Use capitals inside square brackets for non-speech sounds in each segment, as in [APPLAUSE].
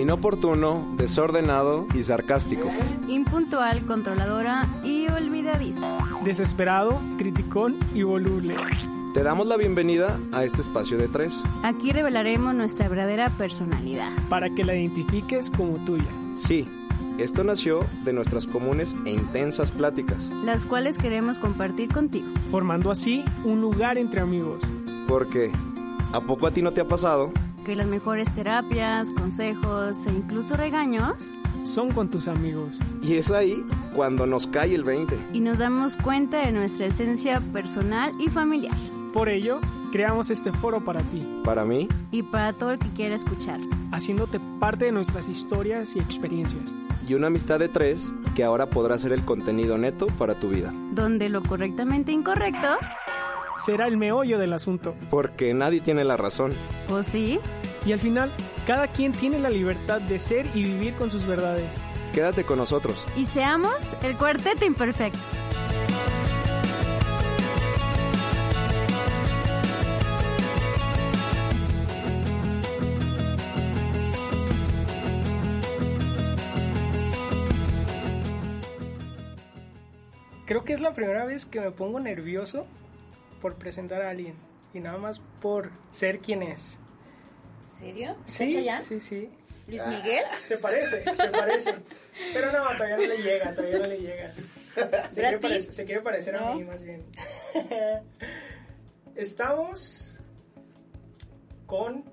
inoportuno, desordenado y sarcástico. Impuntual, controladora y olvidadiza. Desesperado, criticón y voluble. Te damos la bienvenida a este espacio de tres. Aquí revelaremos nuestra verdadera personalidad. Para que la identifiques como tuya. Sí, esto nació de nuestras comunes e intensas pláticas. Las cuales queremos compartir contigo. Formando así un lugar entre amigos. Porque, ¿a poco a ti no te ha pasado? Que las mejores terapias, consejos e incluso regaños son con tus amigos. Y es ahí cuando nos cae el 20. Y nos damos cuenta de nuestra esencia personal y familiar. Por ello, creamos este foro para ti. Para mí. Y para todo el que quiera escuchar. Haciéndote parte de nuestras historias y experiencias. Y una amistad de tres que ahora podrá ser el contenido neto para tu vida. Donde lo correctamente incorrecto será el meollo del asunto. Porque nadie tiene la razón. ¿O sí? Y al final, cada quien tiene la libertad de ser y vivir con sus verdades. Quédate con nosotros. Y seamos el cuarteto imperfecto. Creo que es la primera vez que me pongo nervioso por presentar a alguien y nada más por ser quien es. ¿Serio? Sí, sí, sí. ¿Luis Miguel? Se parece, se parece. Pero no, todavía no le llega, todavía no le llega. Se, quiere, parecer, se quiere parecer a mí, más bien. [LAUGHS] Estamos con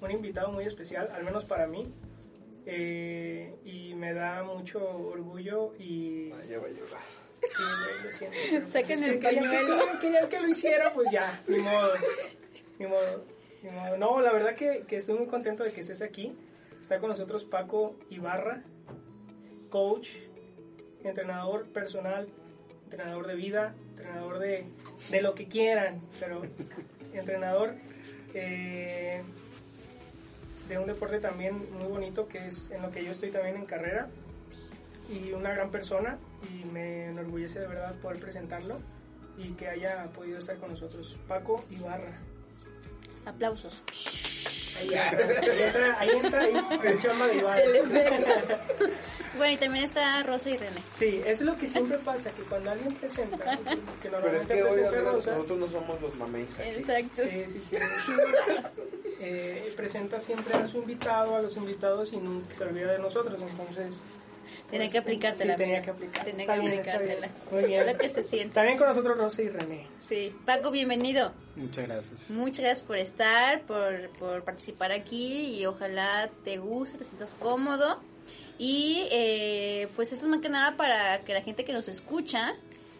un invitado muy especial, al menos para mí. Eh, y me da mucho orgullo y... Vaya, va a llorar. Sí, güey, lo siento. Saquen el pañuelo. Querían, querían que lo hiciera, pues ya, ni modo. Ni modo. Ni modo. No, la verdad que, que estoy muy contento de que estés aquí. Está con nosotros Paco Ibarra, coach, entrenador personal, entrenador de vida, entrenador de, de lo que quieran, pero entrenador eh, de un deporte también muy bonito que es en lo que yo estoy también en carrera y una gran persona y me enorgullece de verdad poder presentarlo y que haya podido estar con nosotros. Paco Ibarra. Aplausos. Ahí entra, ahí entra, ahí entra, ahí, el chamba de Ibarra. Bueno, y también está Rosa y René. Sí, es lo que siempre pasa, que cuando alguien presenta, que [LAUGHS] Pero normalmente es que hoy Rosa, nosotros no somos los mameis aquí. Exacto. Sí, sí, sí. Eh, presenta siempre a su invitado, a los invitados y nunca se olvida de nosotros, entonces... Tenía que aplicártela. Sí, tenía que aplicar. Tenía que bien, aplicártela. Muy bien. Lo que se siente. También con nosotros Rosa y René. Sí. Paco, bienvenido. Muchas gracias. Muchas gracias por estar, por, por participar aquí y ojalá te guste, te sientas cómodo. Y eh, pues eso es más que nada para que la gente que nos escucha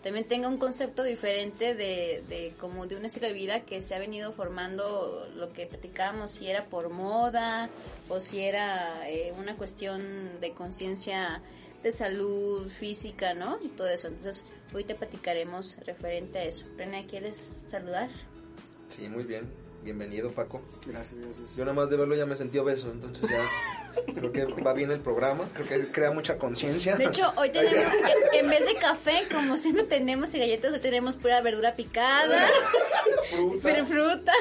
también tenga un concepto diferente de, de como de un estilo de vida que se ha venido formando lo que platicábamos, si era por moda o si era eh, una cuestión de conciencia de salud física, ¿no? Y todo eso. Entonces, hoy te platicaremos referente a eso. René, ¿quieres saludar? Sí, muy bien. Bienvenido, Paco. Gracias, gracias. Yo nada más de verlo ya me sentí obeso, entonces ya creo que va bien el programa, creo que crea mucha conciencia. De hecho, hoy [LAUGHS] tenemos, en vez de café, como siempre tenemos y galletas, hoy tenemos pura verdura picada, Fruta. pero fruta.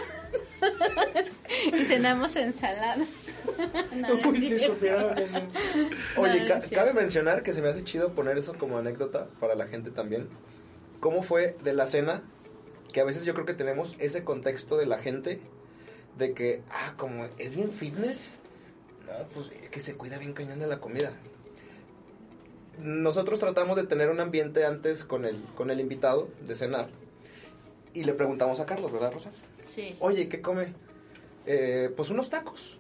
[LAUGHS] y cenamos ensalada. [LAUGHS] No, Uy, que- Oye, No, ca- cabe mencionar que se me hace chido poner eso como anécdota para la gente también. ¿Cómo fue de la cena? Que a veces yo creo que tenemos ese contexto de la gente de que, ah, como es bien fitness, no, pues es que se cuida bien cañón de la comida. Nosotros tratamos de tener un ambiente antes con el, con el invitado de cenar y le preguntamos a Carlos, ¿verdad, Rosa? Sí. Oye, ¿qué come? "Eh, pues unos tacos.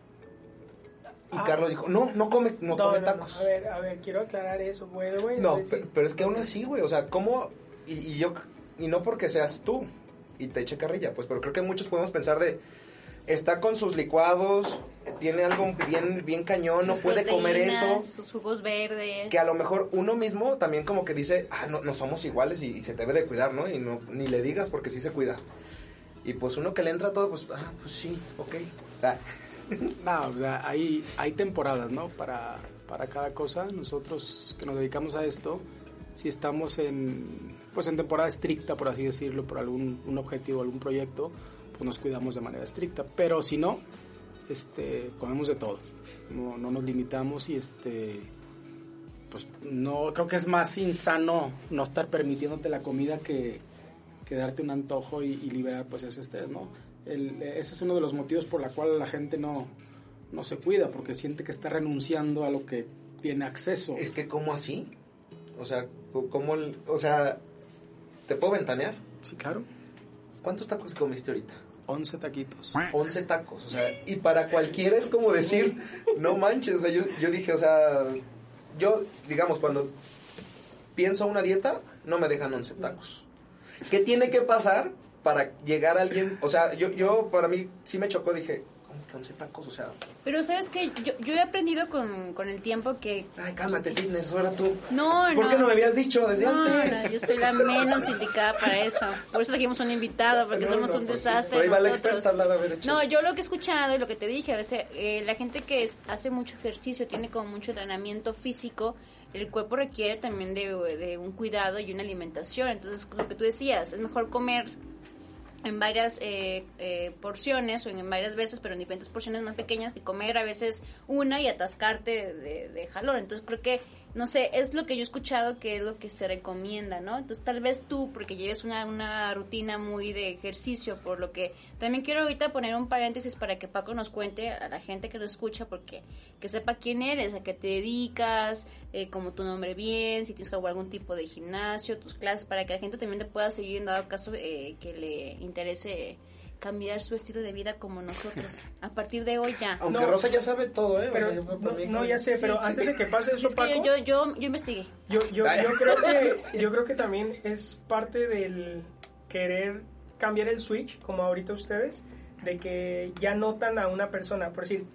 Y Ah. Carlos dijo, no, no come, no, come tacos. A ver, a ver, quiero aclarar eso, güey, güey. No, pero es que aún así, güey, o sea, ¿cómo? Y, y yo, y no porque seas tú y te eche carrilla, pues, pero creo que muchos podemos pensar de, está con sus licuados, tiene algo bien, bien cañón, no puede comer eso. Sus jugos verdes. Que a lo mejor uno mismo también como que dice, ah, no, no somos iguales y, y se debe de cuidar, ¿no? Y no, ni le digas porque sí se cuida. Y pues uno que le entra a todo, pues, ah, pues sí, ok. Ah, [LAUGHS] No, o sea, hay, hay temporadas, ¿no? Para, para cada cosa. Nosotros que nos dedicamos a esto, si estamos en, pues en temporada estricta, por así decirlo, por algún un objetivo, algún proyecto, pues nos cuidamos de manera estricta. Pero si no, este, comemos de todo, no, no nos limitamos y este, pues no, creo que es más insano no estar permitiéndote la comida que, que darte un antojo y, y liberar pues ese estrés, ¿no? El- ese es uno de los motivos por la cual la gente no, no se cuida, porque siente que está renunciando a lo que tiene acceso. Es que, ¿cómo así? O sea, ¿cómo, o sea, ¿te puedo ventanear? Sí, claro. ¿Cuántos tacos comiste ahorita? 11 taquitos. 11 tacos, o sea, y para cualquiera es como decir, no manches, o sea, yo, yo dije, o sea, yo, digamos, cuando pienso una dieta, no me dejan 11 tacos. ¿Qué tiene que pasar para llegar a alguien? O sea, yo, yo para mí sí me chocó, dije, ¿cómo que 11 tacos? O sea, Pero sabes que yo, yo he aprendido con, con el tiempo que... ay, cálmate, fitness, ahora tú. No, no. ¿Por qué no me habías dicho desde No, antes? no, yo soy la menos indicada para eso. Por eso trajimos un invitado, porque No, somos no, un pues, desastre. Por ahí va la experta a hablar, a ver. No, yo lo que he escuchado y lo que te dije, a veces eh, la gente que es- hace mucho ejercicio, tiene como mucho entrenamiento físico, el cuerpo requiere también de, de un cuidado y una alimentación. Entonces, lo que tú decías, es mejor comer en varias eh, eh, porciones o en varias veces, pero en diferentes porciones más pequeñas que comer a veces una y atascarte de, de. Entonces creo que, no sé, es lo que yo he escuchado que es lo que se recomienda, ¿no? Entonces tal vez tú, porque lleves una, una rutina muy de ejercicio, por lo que también quiero ahorita poner un paréntesis para que Paco nos cuente a la gente que nos escucha, porque que sepa quién eres, a qué te dedicas, eh, como tu nombre bien, si tienes que algún tipo de gimnasio, tus clases, para que la gente también te pueda seguir en dado caso eh, que le interese cambiar su estilo de vida como nosotros. A partir de hoy ya. Aunque No. Rosa ya sabe todo, ¿eh? Pero no, ya sé, pero Sí, antes de que pase eso, Es que Paco, yo, yo, yo, yo investigué. yo, yo, yo creo que [LAUGHS] yo creo que también es parte del querer cambiar el switch, como ahorita ustedes, de que ya notan a una persona, por decir,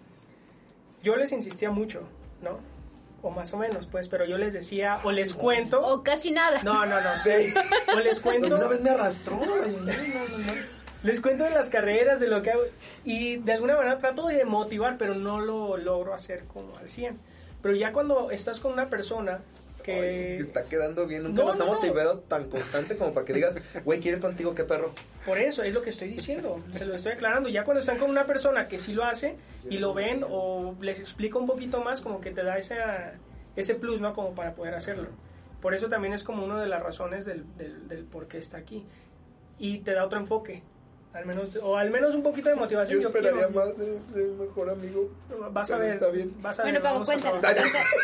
yo les insistía mucho, ¿no? O más o menos, pues, pero yo les decía, o les cuento, O casi nada. no, no, no, Sí. o les cuento, Una vez me arrastró. no, no, no. Les cuento de las carreras, de lo que hago, y de alguna manera trato de motivar, pero no lo logro hacer como al 100. Pero ya cuando estás con una persona que... Está quedando bien. Nunca No, nos ha no. motivado tan constante como para que digas, güey, ¿quieres contigo qué perro? Por eso es lo que estoy diciendo, se lo estoy aclarando. Ya cuando están con una persona que sí lo hace y lo ven o les explica un poquito más, como que te da esa, ese plus, ¿no? Como para poder hacerlo. Por eso también es como una de las razones del, del, del por qué está aquí. Y te da otro enfoque, al menos, o al menos un poquito de motivación. Yo esperaría quiero- más de, de un mejor amigo. Vas a ver, está bien. vas a Bueno, a cuéntanos.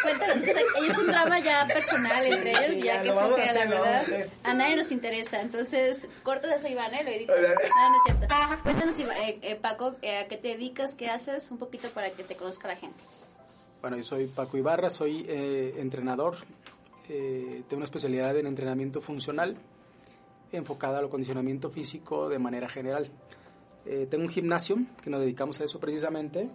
Cuéntanos. Es un drama ya personal entre ellos, sí, ya ya, que a flojera, la a verdad. hacer. A nadie nos interesa. Entonces, corta eso, Iván, ¿eh? Lo editas. No, no es cierto. Cuéntanos, Iván, eh, eh, Paco, eh, ¿a qué te dedicas? ¿Qué haces? Un poquito para que te conozca la gente. Bueno, yo soy Paco Ibarra, soy eh, entrenador, eh, tengo una especialidad en entrenamiento funcional enfocada al acondicionamiento físico de manera general. Eh, tengo un gimnasio que nos dedicamos a eso precisamente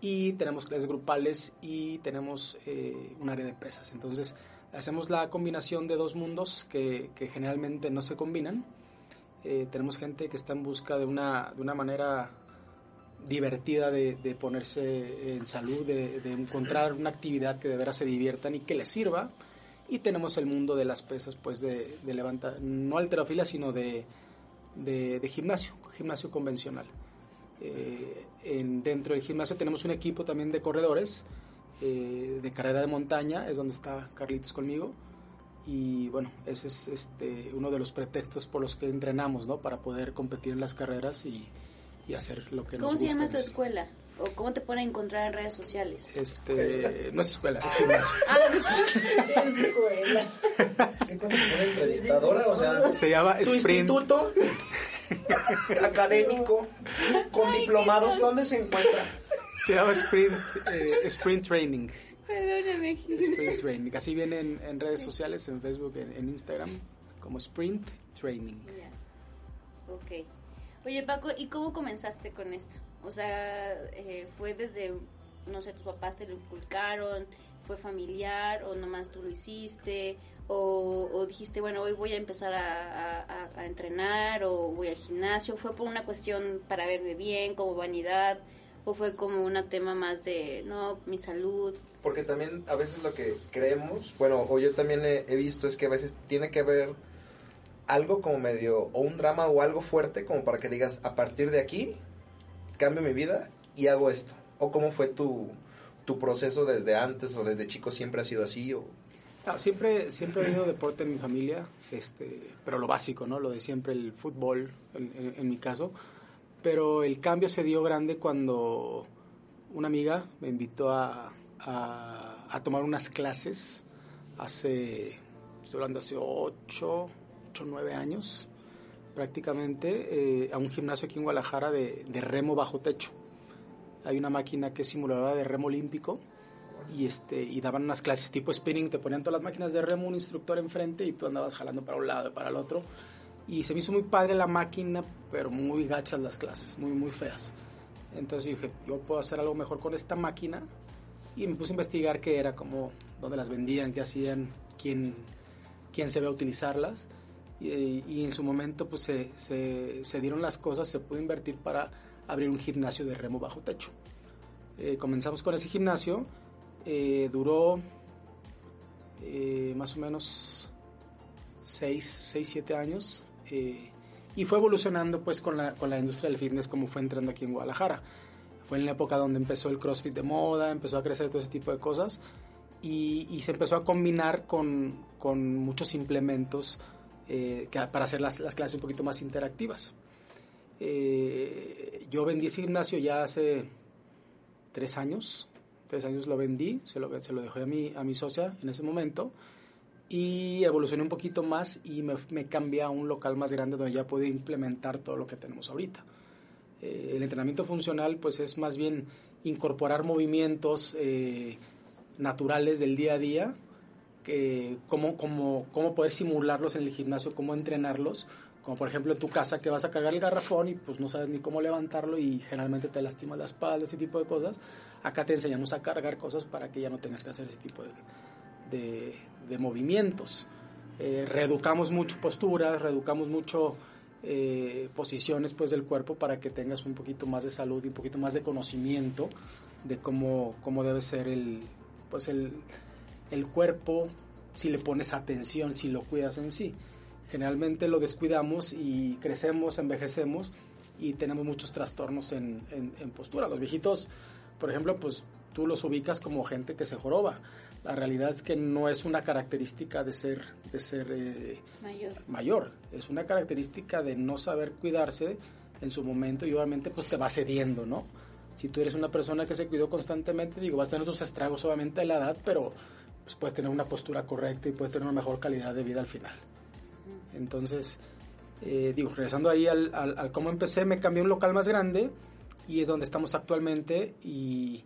y tenemos clases grupales y tenemos eh, un área de pesas. Entonces hacemos la combinación de dos mundos que, generalmente no se combinan. Eh, tenemos gente que está en busca de una, de una manera divertida de, ponerse en salud, de, de encontrar una actividad que de veras se diviertan y que les sirva. Y tenemos el mundo de las pesas, pues de, de levantar, no alterofilia, sino de, de, de gimnasio, gimnasio convencional. Eh, en, dentro del gimnasio tenemos un equipo también de corredores eh, de carrera de montaña, es donde está Carlitos conmigo. Y bueno, ese es este, uno de los pretextos por los que entrenamos, ¿no? Para poder competir en las carreras y, y hacer lo que nos ¿Cómo gusta. se llama tu escuela? ¿O cómo te pueden encontrar en redes sociales? Este, no es escuela, es gimnasio. [LAUGHS] ¿Qué cuando se pone entrevistadora? O sea, Se llama tu Sprint. instituto [LAUGHS] académico con diplomados, ¿dónde se encuentra? Se llama Sprint, eh, Sprint Training. Perdóname. Sprint Training. Así viene en, en redes sociales, en Facebook, en, en Instagram, como Sprint Training. Ya. Ok. Oye, Paco, ¿y cómo comenzaste con esto? O sea, eh, ¿fue desde, no sé, tus papás te lo inculcaron? ¿Fue familiar o nomás tú lo hiciste? O, o dijiste, bueno, hoy voy a empezar a, entrenar o voy al gimnasio? ¿Fue por una cuestión para verme bien, como vanidad? ¿O fue como un tema más de, no, mi salud? Porque también a veces lo que creemos, bueno, o yo también he, visto es que a veces tiene que haber algo como medio, o un drama o algo fuerte como para que digas, a partir de aquí, cambio mi vida y hago esto? ¿O cómo fue tu, tu proceso desde antes o desde chico siempre ha sido así? O... No, siempre, siempre he habido deporte en mi familia, este, pero lo básico, ¿no? Lo de siempre, el fútbol, en, en- en mi caso. Pero el cambio se dio grande cuando una amiga me invitó a, a, a tomar unas clases hace, estoy hablando hace 8, 8 9 años, prácticamente, eh, a un gimnasio aquí en Guadalajara de, de remo bajo techo. Hay una máquina que es simuladora de remo olímpico y este y daban unas clases tipo spinning, te ponían todas las máquinas de remo, un instructor enfrente y tú andabas jalando para un lado y para el otro. Y se me hizo muy padre la máquina, pero muy gachas las clases, muy muy feas. Entonces dije, yo puedo hacer algo mejor con esta máquina y me puse a investigar qué era, cómo, dónde las vendían, qué hacían, quién, quién se ve a utilizarlas. Y, y en su momento pues se, se, se dieron las cosas, se pudo invertir para abrir un gimnasio de remo bajo techo. Eh, comenzamos con ese gimnasio, eh, duró eh, más o menos 6, 6 7 años eh, y fue evolucionando pues con la, con la industria del fitness como fue entrando aquí en Guadalajara. Fue en la época donde empezó el CrossFit de moda, empezó a crecer todo ese tipo de cosas y, y se empezó a combinar con, con muchos implementos eh, para hacer las, las clases un poquito más interactivas. Eh, yo vendí ese gimnasio ya hace tres años. Tres años lo vendí, se lo, se lo dejé a mi, a mi socia en ese momento. Y evolucioné un poquito más y me, me cambié a un local más grande donde ya puedo implementar todo lo que tenemos ahorita. Eh, el entrenamiento funcional pues es más bien incorporar movimientos eh, naturales del día a día, que, cómo, cómo, cómo poder simularlos en el gimnasio, cómo entrenarlos, como por ejemplo en tu casa que vas a cargar el garrafón y pues no sabes ni cómo levantarlo y generalmente te lastimas la espalda, ese tipo de cosas. Acá te enseñamos a cargar cosas para que ya no tengas que hacer ese tipo de, de, de movimientos. Eh, reeducamos mucho posturas, reeducamos mucho eh, posiciones pues del cuerpo para que tengas un poquito más de salud y un poquito más de conocimiento de cómo, cómo debe ser el, pues el, el cuerpo si le pones atención, si lo cuidas en sí. Generalmente lo descuidamos y crecemos, envejecemos y tenemos muchos trastornos en, en, en postura. Los viejitos, por ejemplo, pues tú los ubicas como gente que se joroba. La realidad es que no es una característica de ser, de ser eh, Mayor. mayor, es una característica de no saber cuidarse en su momento y obviamente pues te va cediendo, ¿no? Si tú eres una persona que se cuidó constantemente, digo, vas a tener tus estragos obviamente de la edad, pero pues puedes tener una postura correcta y puedes tener una mejor calidad de vida al final. Entonces, eh, digo, regresando ahí al, al, al cómo empecé, me cambié a un local más grande y es donde estamos actualmente y,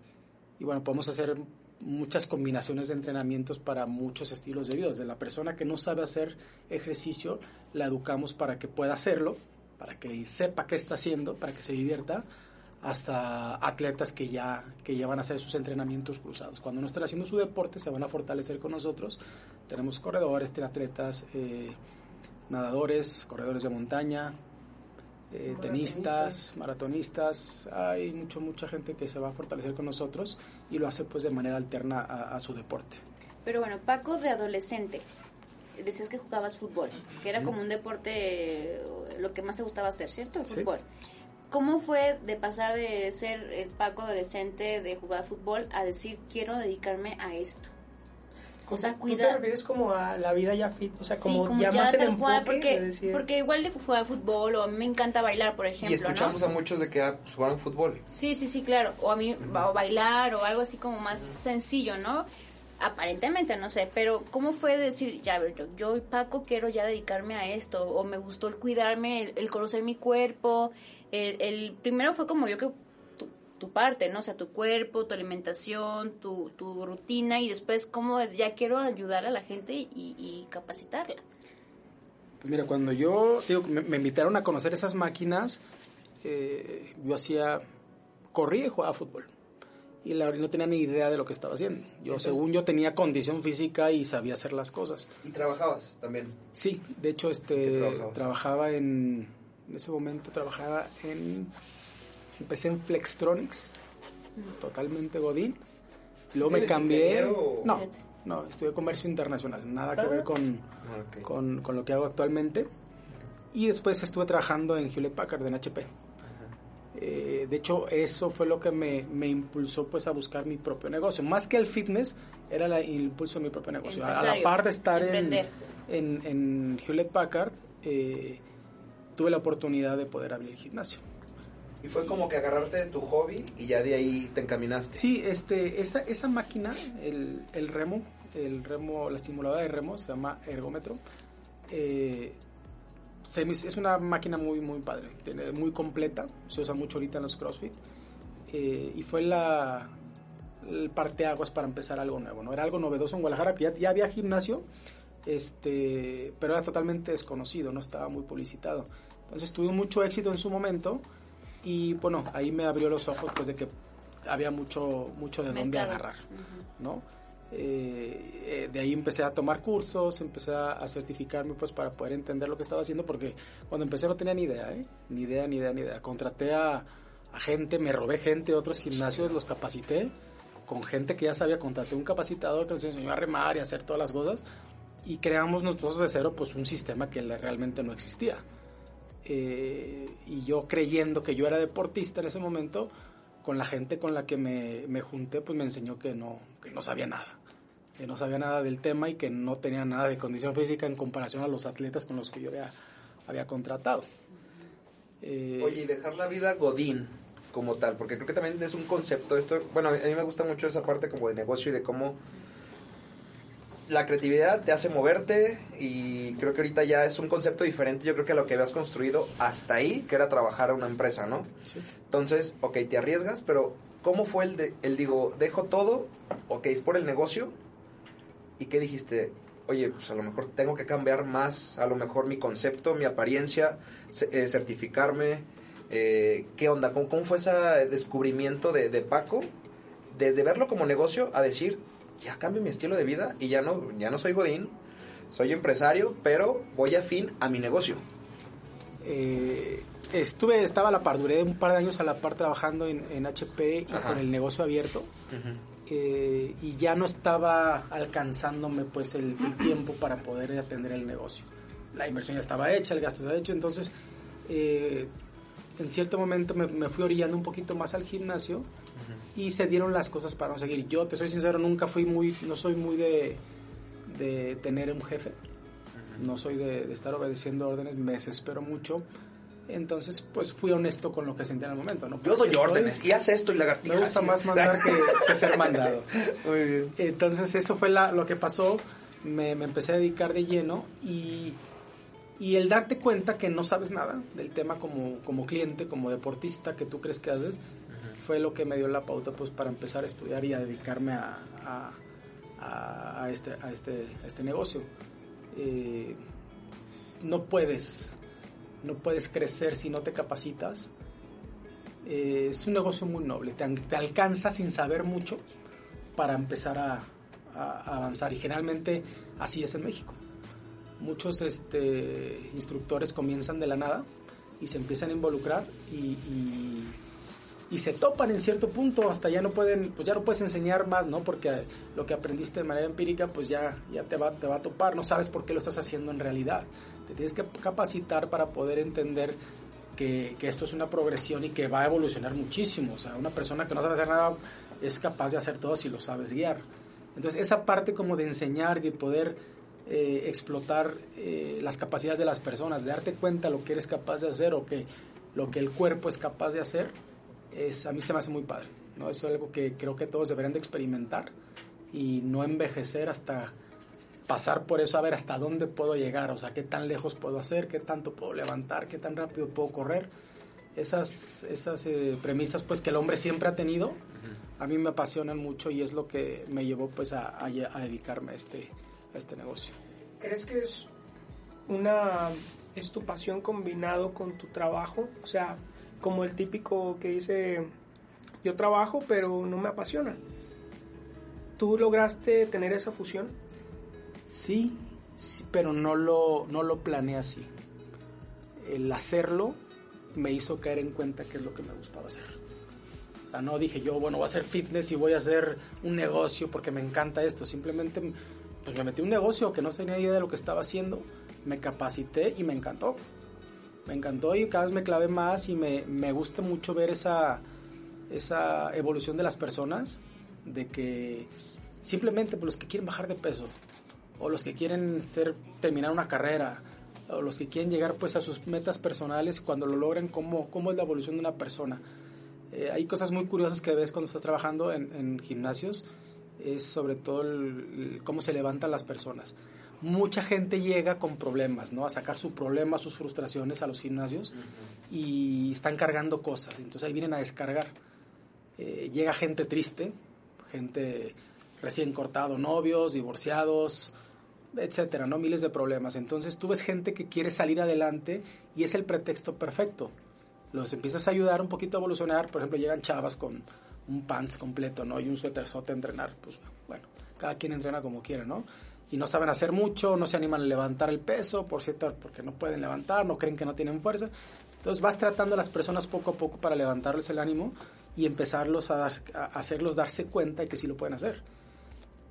y bueno, podemos hacer muchas combinaciones de entrenamientos para muchos estilos de vida. Desde la persona que no sabe hacer ejercicio, la educamos para que pueda hacerlo, para que sepa qué está haciendo, para que se divierta, hasta atletas que ya, que ya van a hacer sus entrenamientos cruzados. Cuando no estén haciendo su deporte, se van a fortalecer con nosotros. Tenemos corredores, triatletas, eh, nadadores, corredores de montaña, eh, tenistas, maratonistas, hay mucho, mucha gente que se va a fortalecer con nosotros y lo hace pues de manera alterna a, a su deporte. Pero bueno, Paco de adolescente, decías que jugabas fútbol, que era como un deporte, eh, lo que más te gustaba hacer, ¿cierto? El Sí. ¿Cómo fue de pasar de ser el Paco adolescente, de jugar fútbol, a decir quiero dedicarme a esto? O sea, ¿Tú cuida- te refieres como a la vida ya fit? O sea, Sí, como, ya, más el enfoque cual, porque, de decir... porque igual de jugar fútbol o a mí me encanta bailar, por Y ejemplo, escuchamos ¿no? a muchos de que ah, pues, jugaron fútbol. Sí, sí, sí, claro. O a mí, o bailar o algo así como más sencillo, ¿no? Aparentemente, no sé, pero ¿cómo fue decir, ya, a ver, yo, yo, Paco, quiero ya dedicarme a esto? O me gustó el cuidarme, el, el conocer mi cuerpo. El, el primero fue como yo creo tu, tu parte, ¿no? O sea, tu cuerpo, tu alimentación, tu, tu rutina y después cómo es, ya quiero ayudar a la gente y, y capacitarla. Pues mira, cuando yo digo, me, me invitaron a conocer esas máquinas, eh, yo hacía, corría y jugaba fútbol. Y la verdad no tenía ni idea de lo que estaba haciendo. Yo, Entonces- según yo, tenía condición física y sabía hacer las cosas. Y trabajabas también. Sí, de hecho, ¿Qué este, trabajaba en, en ese momento trabajaba en, empecé en Flextronics, totalmente godín. Luego me ¿Eres cambié, no, no, estudié comercio internacional, nada que ver con, con, con lo que hago actualmente. Y después estuve trabajando en Hewlett Packard, en HP. Eh, de hecho, eso fue lo que me, me, impulsó pues a buscar mi propio negocio. Más que el fitness, era el impulso de mi propio negocio. A, la par de estar en, en, en, Hewlett Packard, eh, tuve la oportunidad de poder abrir el gimnasio. Y fue como que agarrarte de tu hobby y ya de ahí te encaminaste. Sí, este, esa, esa máquina, el, el remo, el remo, la simuladora de remo, se llama ergómetro. Eh, es una máquina muy, muy padre, muy completa, se usa mucho ahorita en los CrossFit. Eh, y fue la, el parteaguas para empezar algo nuevo, ¿no? Era algo novedoso en Guadalajara, que ya, ya, había gimnasio, este, pero era totalmente desconocido, no estaba muy publicitado. Entonces tuve mucho éxito en su momento y bueno, ahí me abrió los ojos pues de que había mucho, mucho de dónde agarrar, ¿no? Eh, eh, de ahí empecé a tomar cursos, empecé a, certificarme pues para poder entender lo que estaba haciendo porque cuando empecé no tenía ni idea, ¿eh? ni idea, ni idea, ni idea. Contraté a, gente, me robé gente de otros gimnasios, los capacité con gente que ya sabía, contraté un capacitador que nos enseñó a remar y a hacer todas las cosas y creamos nosotros de cero pues un sistema que realmente no existía. Eh, y yo creyendo que yo era deportista en ese momento, con la gente con la que me, me, junté, pues me enseñó que no, que no sabía nada, que no sabía nada del tema y que no tenía nada de condición física en comparación a los atletas con los que yo había, había contratado. Eh, Oye, y dejar la vida Godín como tal, porque creo que también es un concepto, esto, bueno, a mí me gusta mucho esa parte como de negocio y de cómo la creatividad te hace moverte y creo que ahorita ya es un concepto diferente, yo creo que a lo que habías construido hasta ahí, que era trabajar a una empresa, ¿no? Sí. Entonces, ok, te arriesgas, pero ¿cómo fue el, de, el digo, dejo todo, ok, es por el negocio? ¿Y qué dijiste? Oye, pues a lo mejor tengo que cambiar más, a lo mejor mi concepto, mi apariencia, eh, certificarme. Eh, ¿Qué onda? ¿Cómo, ¿Cómo, fue ese descubrimiento de, de Paco? Desde verlo como negocio a decir, ya cambio mi estilo de vida y ya no, ya no soy Godín, soy empresario, pero voy a fin a mi negocio. Eh, estuve, estaba a la par, duré un par de años a la par trabajando en, HP y con el negocio abierto. Eh, y ya no estaba alcanzándome pues el, tiempo para poder atender el negocio. La inversión ya estaba hecha, el gasto estaba hecho, entonces eh, en cierto momento me, me, fui orillando un poquito más al gimnasio y se dieron las cosas para no seguir. Yo, te soy sincero, nunca fui muy, no soy muy de, de tener un jefe, no soy de, estar obedeciendo órdenes, me desespero mucho. Entonces, pues fui honesto con lo que sentía en el momento. ¿no? Yo doy órdenes y hace esto y la Me gusta más mandar que, ser mandado. [LAUGHS] Muy bien. Entonces, eso fue la, lo que pasó. Me, me, empecé a dedicar de lleno y, y el darte cuenta que no sabes nada del tema como, como cliente, como deportista que tú crees que haces, fue lo que me dio la pauta pues para empezar a estudiar y a dedicarme a, a, a este, a, este, este negocio. Eh, no puedes, no puedes crecer si no te capacitas. Eh, es un negocio muy noble, te, te, alcanza sin saber mucho para empezar a, avanzar y generalmente así es en México. Muchos este, instructores comienzan de la nada y se empiezan a involucrar y y se topan en cierto punto, hasta ya no pueden, pues ya no puedes enseñar más, ¿no? Porque lo que aprendiste de manera empírica, pues ya, ya te, va, te va a topar, no sabes por qué lo estás haciendo en realidad. Te tienes que capacitar para poder entender que, que esto es una progresión y que va a evolucionar muchísimo. O sea, una persona que no sabe hacer nada es capaz de hacer todo si lo sabes guiar. Entonces, esa parte como de enseñar y de poder eh, explotar eh, las capacidades de las personas, de darte cuenta lo que eres capaz de hacer o que lo que el cuerpo es capaz de hacer, es, a mí se me hace muy padre. ¿no? es algo que creo que todos deberían de experimentar y no envejecer hasta pasar por eso a ver hasta dónde puedo llegar, o sea, qué tan lejos puedo hacer, qué tanto puedo levantar, qué tan rápido puedo correr. Esas, esas eh, premisas pues que el hombre siempre ha tenido, a mí me apasionan mucho y es lo que me llevó pues a, a, dedicarme a este, a este negocio. ¿Crees que es una es tu pasión combinado con tu trabajo? O sea, como el típico que dice, yo trabajo pero no me apasiona. ¿Tú lograste tener esa fusión? Sí, sí pero no lo, no lo planeé así. El hacerlo me hizo caer en cuenta qué es lo que me gustaba hacer. O sea, no dije yo, bueno, voy a hacer fitness y voy a hacer un negocio porque me encanta esto. Simplemente pues, me metí un negocio que no tenía idea de lo que estaba haciendo, me capacité y me encantó. Me encantó y cada vez me clavé más y me, me gusta mucho ver esa, esa evolución de las personas, de que simplemente por los que quieren bajar de peso, o los que quieren ser, terminar una carrera, o los que quieren llegar pues a sus metas personales, cuando lo logran, cómo, cómo es la evolución de una persona. Eh, hay cosas muy curiosas que ves cuando estás trabajando en, en gimnasios, es sobre todo el- el cómo se levantan las personas. Mucha gente llega con problemas, ¿no? A sacar su problema, sus frustraciones a los gimnasios y están cargando cosas, entonces ahí vienen a descargar. Eh, llega gente triste, gente recién cortado, novios, divorciados, etcétera, ¿no? Miles de problemas. Entonces tú ves gente que quiere salir adelante y es el pretexto perfecto. Los empiezas a ayudar un poquito a evolucionar, por ejemplo, llegan chavas con un pants completo, ¿no? Y un suéterzote a entrenar, pues bueno, cada quien entrena como quiere, ¿no? Y no saben hacer mucho, no se animan a levantar el peso, por cierto, porque no pueden levantar, no creen que no tienen fuerza. Entonces vas tratando a las personas poco a poco para levantarles el ánimo y empezarlos a, dar- a hacerlos darse cuenta de que sí lo pueden hacer.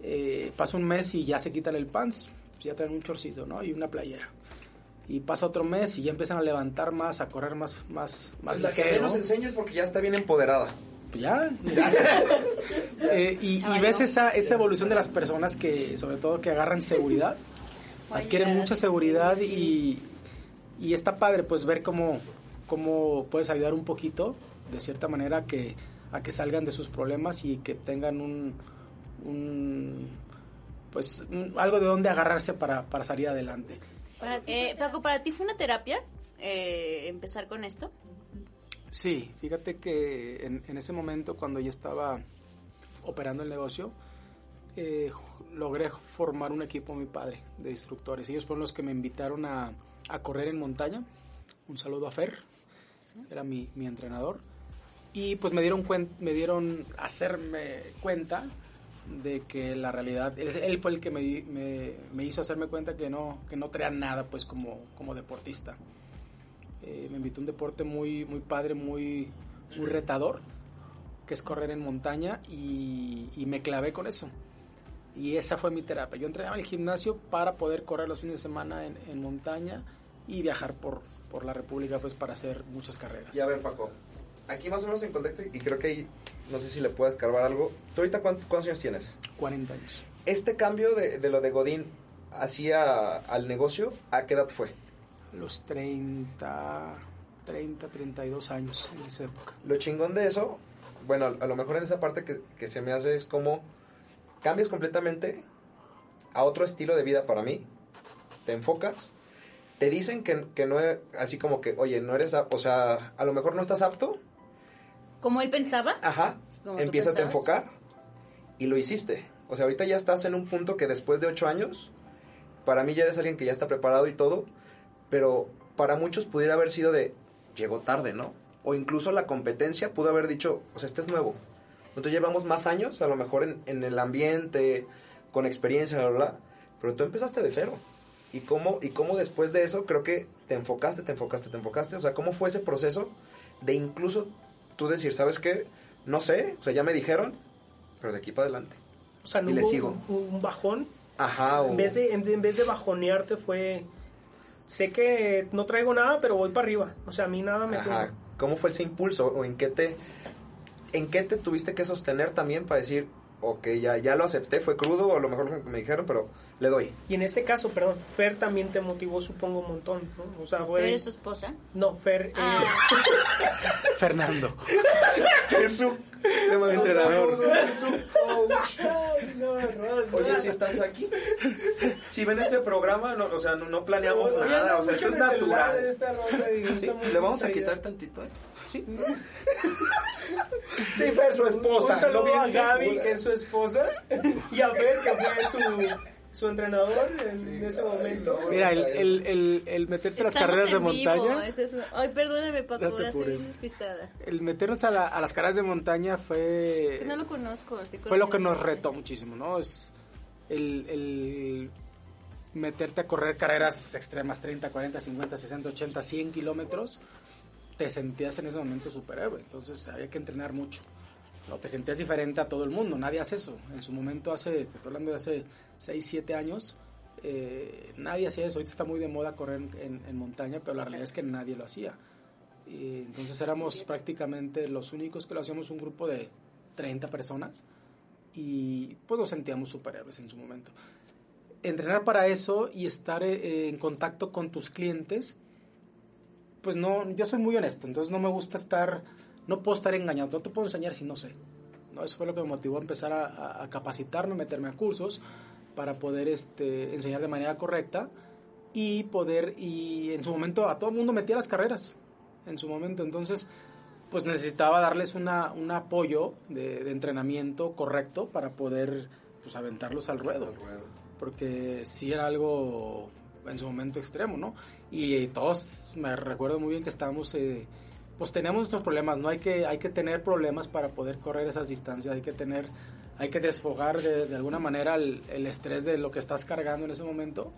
Eh, pasa un mes y ya se quitan el pants, pues ya traen un chorcito, ¿no? Y una playera. Y pasa otro mes y ya empiezan a levantar más, a correr más, más, más Pues la que ligero. nos enseñes porque ya está bien empoderada. Pues ya. [LAUGHS] Eh, y, ves esa, esa evolución de las personas que, sobre todo, que agarran seguridad, adquieren mucha seguridad y, y está padre, pues, ver cómo, cómo puedes ayudar un poquito, de cierta manera, que, a que salgan de sus problemas y que tengan un, un pues, un- algo de donde agarrarse para, para salir adelante. Para- eh, Paco, ¿para ti fue una terapia eh, empezar con esto? Sí, fíjate que en, ese momento cuando yo estaba operando el negocio, eh, logré formar un equipo mi padre de instructores. Ellos fueron los que me invitaron a, a correr en montaña. Un saludo a Fer, era mi, mi entrenador. Y pues me dieron, cuen- me dieron hacerme cuenta de que la realidad, él, fue el que me, me, me hizo hacerme cuenta que no, que no traía nada pues como, como deportista. Eh, me invitó a un deporte muy, muy padre, muy, muy retador, que es correr en montaña y, y me clavé con eso. Y esa fue mi terapia. Yo entrenaba en el gimnasio para poder correr los fines de semana en, en montaña y viajar por, por la República pues para hacer muchas carreras. Y a ver, Paco, aquí más o menos en contexto, y creo que ahí, no sé si le puedes cargar algo. ¿Tú ahorita cuánto- cuántos años tienes? 40 años. Este cambio de, de lo de Godín hacia al negocio, ¿a qué edad fue? Los 30, 30, 32 años en esa época. Lo chingón de eso, bueno, a lo mejor en esa parte que, que se me hace es como cambias completamente a otro estilo de vida para mí, te enfocas, te dicen que, que no, e- así como que, oye, no eres, o sea, a lo mejor no estás apto, ¿Cómo él pensaba? ajá, Como empiezas a enfocar y lo hiciste. O sea, ahorita ya estás en un punto que después de ocho años, para mí ya eres alguien que ya está preparado y todo, pero para muchos pudiera haber sido de, llegó tarde, ¿no? O incluso la competencia pudo haber dicho, o sea, este es nuevo. Nosotros llevamos más años, a lo mejor en, en el ambiente, con experiencia, bla, bla, bla, pero tú empezaste de cero. ¿Y cómo, ¿Y cómo después de eso creo que te enfocaste, te enfocaste, te enfocaste? O sea, ¿cómo fue ese proceso de incluso tú decir, ¿sabes qué? No sé, o sea, ya me dijeron, pero de aquí para adelante. O sea, no Y le hubo sigo. Un, un bajón. Ajá, o... En vez, de, en, en vez de bajonearte fue... Sé que no traigo nada, pero voy para arriba. O sea, a mí nada me Ajá. ¿Cómo fue ese impulso o en qué te en qué te tuviste que sostener también para decir, ok, ya ya lo acepté, fue crudo o a lo mejor lo que me dijeron, pero le doy. Y en este caso, perdón, Fer también te motivó, supongo, un montón. ¿no? O sea, fue... ¿Eres su esposa? No, Fer... eh, Ah, [LAUGHS] Fernando. Es su entrenador. Ay, no, Ros, Oye, no. si estás aquí, si ven este programa, no, o sea, no, no planeamos nada, o sea, esto es natural. de esta Sí, le vamos a quitar tantito, ¿eh? Sí. Sí, Fer, su esposa. Un saludo a bien Gaby, que es su esposa, y a Fer, que fue su, su entrenador en ese momento. Mira, el, el, el, el meterte a las carreras de montaña. es eso. Ay, perdóname, Paco, No soy despistada. El meternos a, la- a las carreras de montaña fue, Que no lo conozco. fue lo que nos retó muchísimo, ¿no? Es el, el meterte a correr carreras extremas, 30, 40, 50, 60, 80, 100 kilómetros, te sentías en ese momento superhéroe, entonces había que entrenar mucho. No, te sentías diferente a todo el mundo, nadie hace eso. En su momento, hace, te estoy hablando de hace 6, 7 años, Eh, nadie hacía eso. Ahorita está muy de moda correr en, en montaña, pero la realidad es que nadie lo hacía. Y entonces éramos prácticamente los únicos que lo hacíamos, un grupo de 30 personas y pues nos sentíamos superhéroes en su momento. Entrenar para eso y estar eh, en contacto con tus clientes, pues no, yo soy muy honesto, entonces no me gusta estar, no puedo estar engañado, no te puedo enseñar si no sé. ¿no? Eso fue lo que me motivó a empezar a, a capacitarme, meterme a cursos para poder este, enseñar de manera correcta y poder, y en su momento a todo el mundo metía las carreras, en su momento, entonces pues necesitaba darles una, un apoyo de, de, entrenamiento correcto para poder pues aventarlos al ruedo. Porque sí era algo en su momento extremo, ¿no? Y, todos, me recuerdo muy bien que estábamos, eh, pues teníamos nuestros problemas, ¿no? Hay que, hay que tener problemas para poder correr esas distancias, hay que tener, hay que desfogar de, de alguna manera el, el, estrés de lo que estás cargando en ese momento.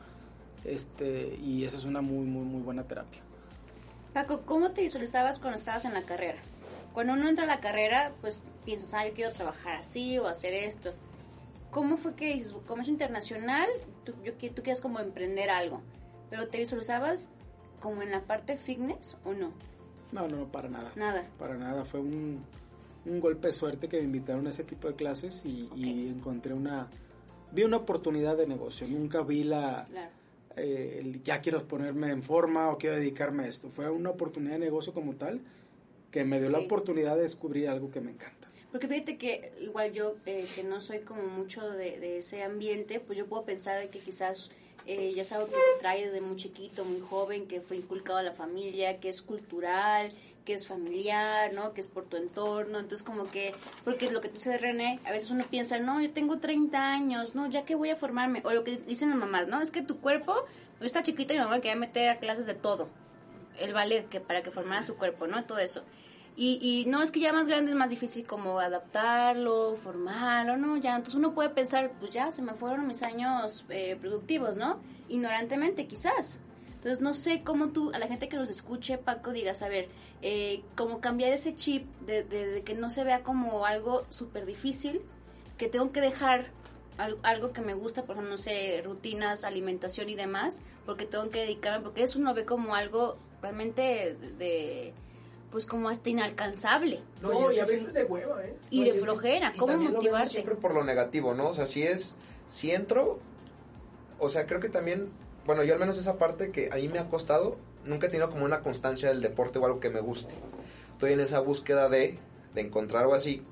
Este, y esa es una muy, muy, muy buena terapia. Paco, ¿cómo te visualizabas cuando estabas en la carrera? Cuando uno entra a la carrera, pues piensas, ah, yo quiero trabajar así o hacer esto. ¿Cómo fue que dices, comercio internacional, tú, yo, tú quieres como emprender algo, pero te visualizabas como en la parte fitness o no? No, no, para nada. Nada. Para nada, fue un, un golpe de suerte que me invitaron a ese tipo de clases y, okay. y encontré una, vi una oportunidad de negocio, nunca vi la... Claro eh, ya quiero ponerme en forma o quiero dedicarme a esto. Fue una oportunidad de negocio como tal que me dio okay. la oportunidad de descubrir algo que me encanta. Porque fíjate que igual yo, eh, que no soy como mucho de, ese ambiente, pues yo puedo pensar que quizás eh, ya es que se trae desde muy chiquito, muy joven, que fue inculcado a la familia, que es cultural, que es familiar, ¿no? Que es por tu entorno. Entonces, como que, porque lo que tú dices, René, a veces uno piensa, no, yo tengo 30 años, ¿no? Ya que voy a formarme. O lo que dicen las mamás, ¿no? Es que tu cuerpo pues, está chiquito y mi mamá quería meter a clases de todo. El ballet, que para que formara su cuerpo, ¿no? Todo eso. Y, y no es que ya más grande es más difícil como adaptarlo, formarlo, ¿no? Ya, entonces uno puede pensar, pues ya se me fueron mis años eh, productivos, ¿no? Ignorantemente, quizás. Entonces, no sé cómo tú, a la gente que nos escuche, Paco, digas, a ver, eh, cómo cambiar ese chip de, de, de, que no se vea como algo súper difícil, que tengo que dejar algo, algo, que me gusta, por ejemplo, no sé, rutinas, alimentación y demás, porque tengo que dedicarme, porque eso uno ve como algo realmente de, de pues como hasta inalcanzable. No, no y, a veces de hueva, ¿eh? Y no, de y flojera, que, ¿cómo y motivarte? siempre por lo negativo, ¿no? O sea, si es, si entro, o sea, creo que también bueno, yo al menos esa parte que a mí me ha costado, nunca he tenido como una constancia del deporte o algo que me guste. Estoy en esa búsqueda de, de encontrar algo así,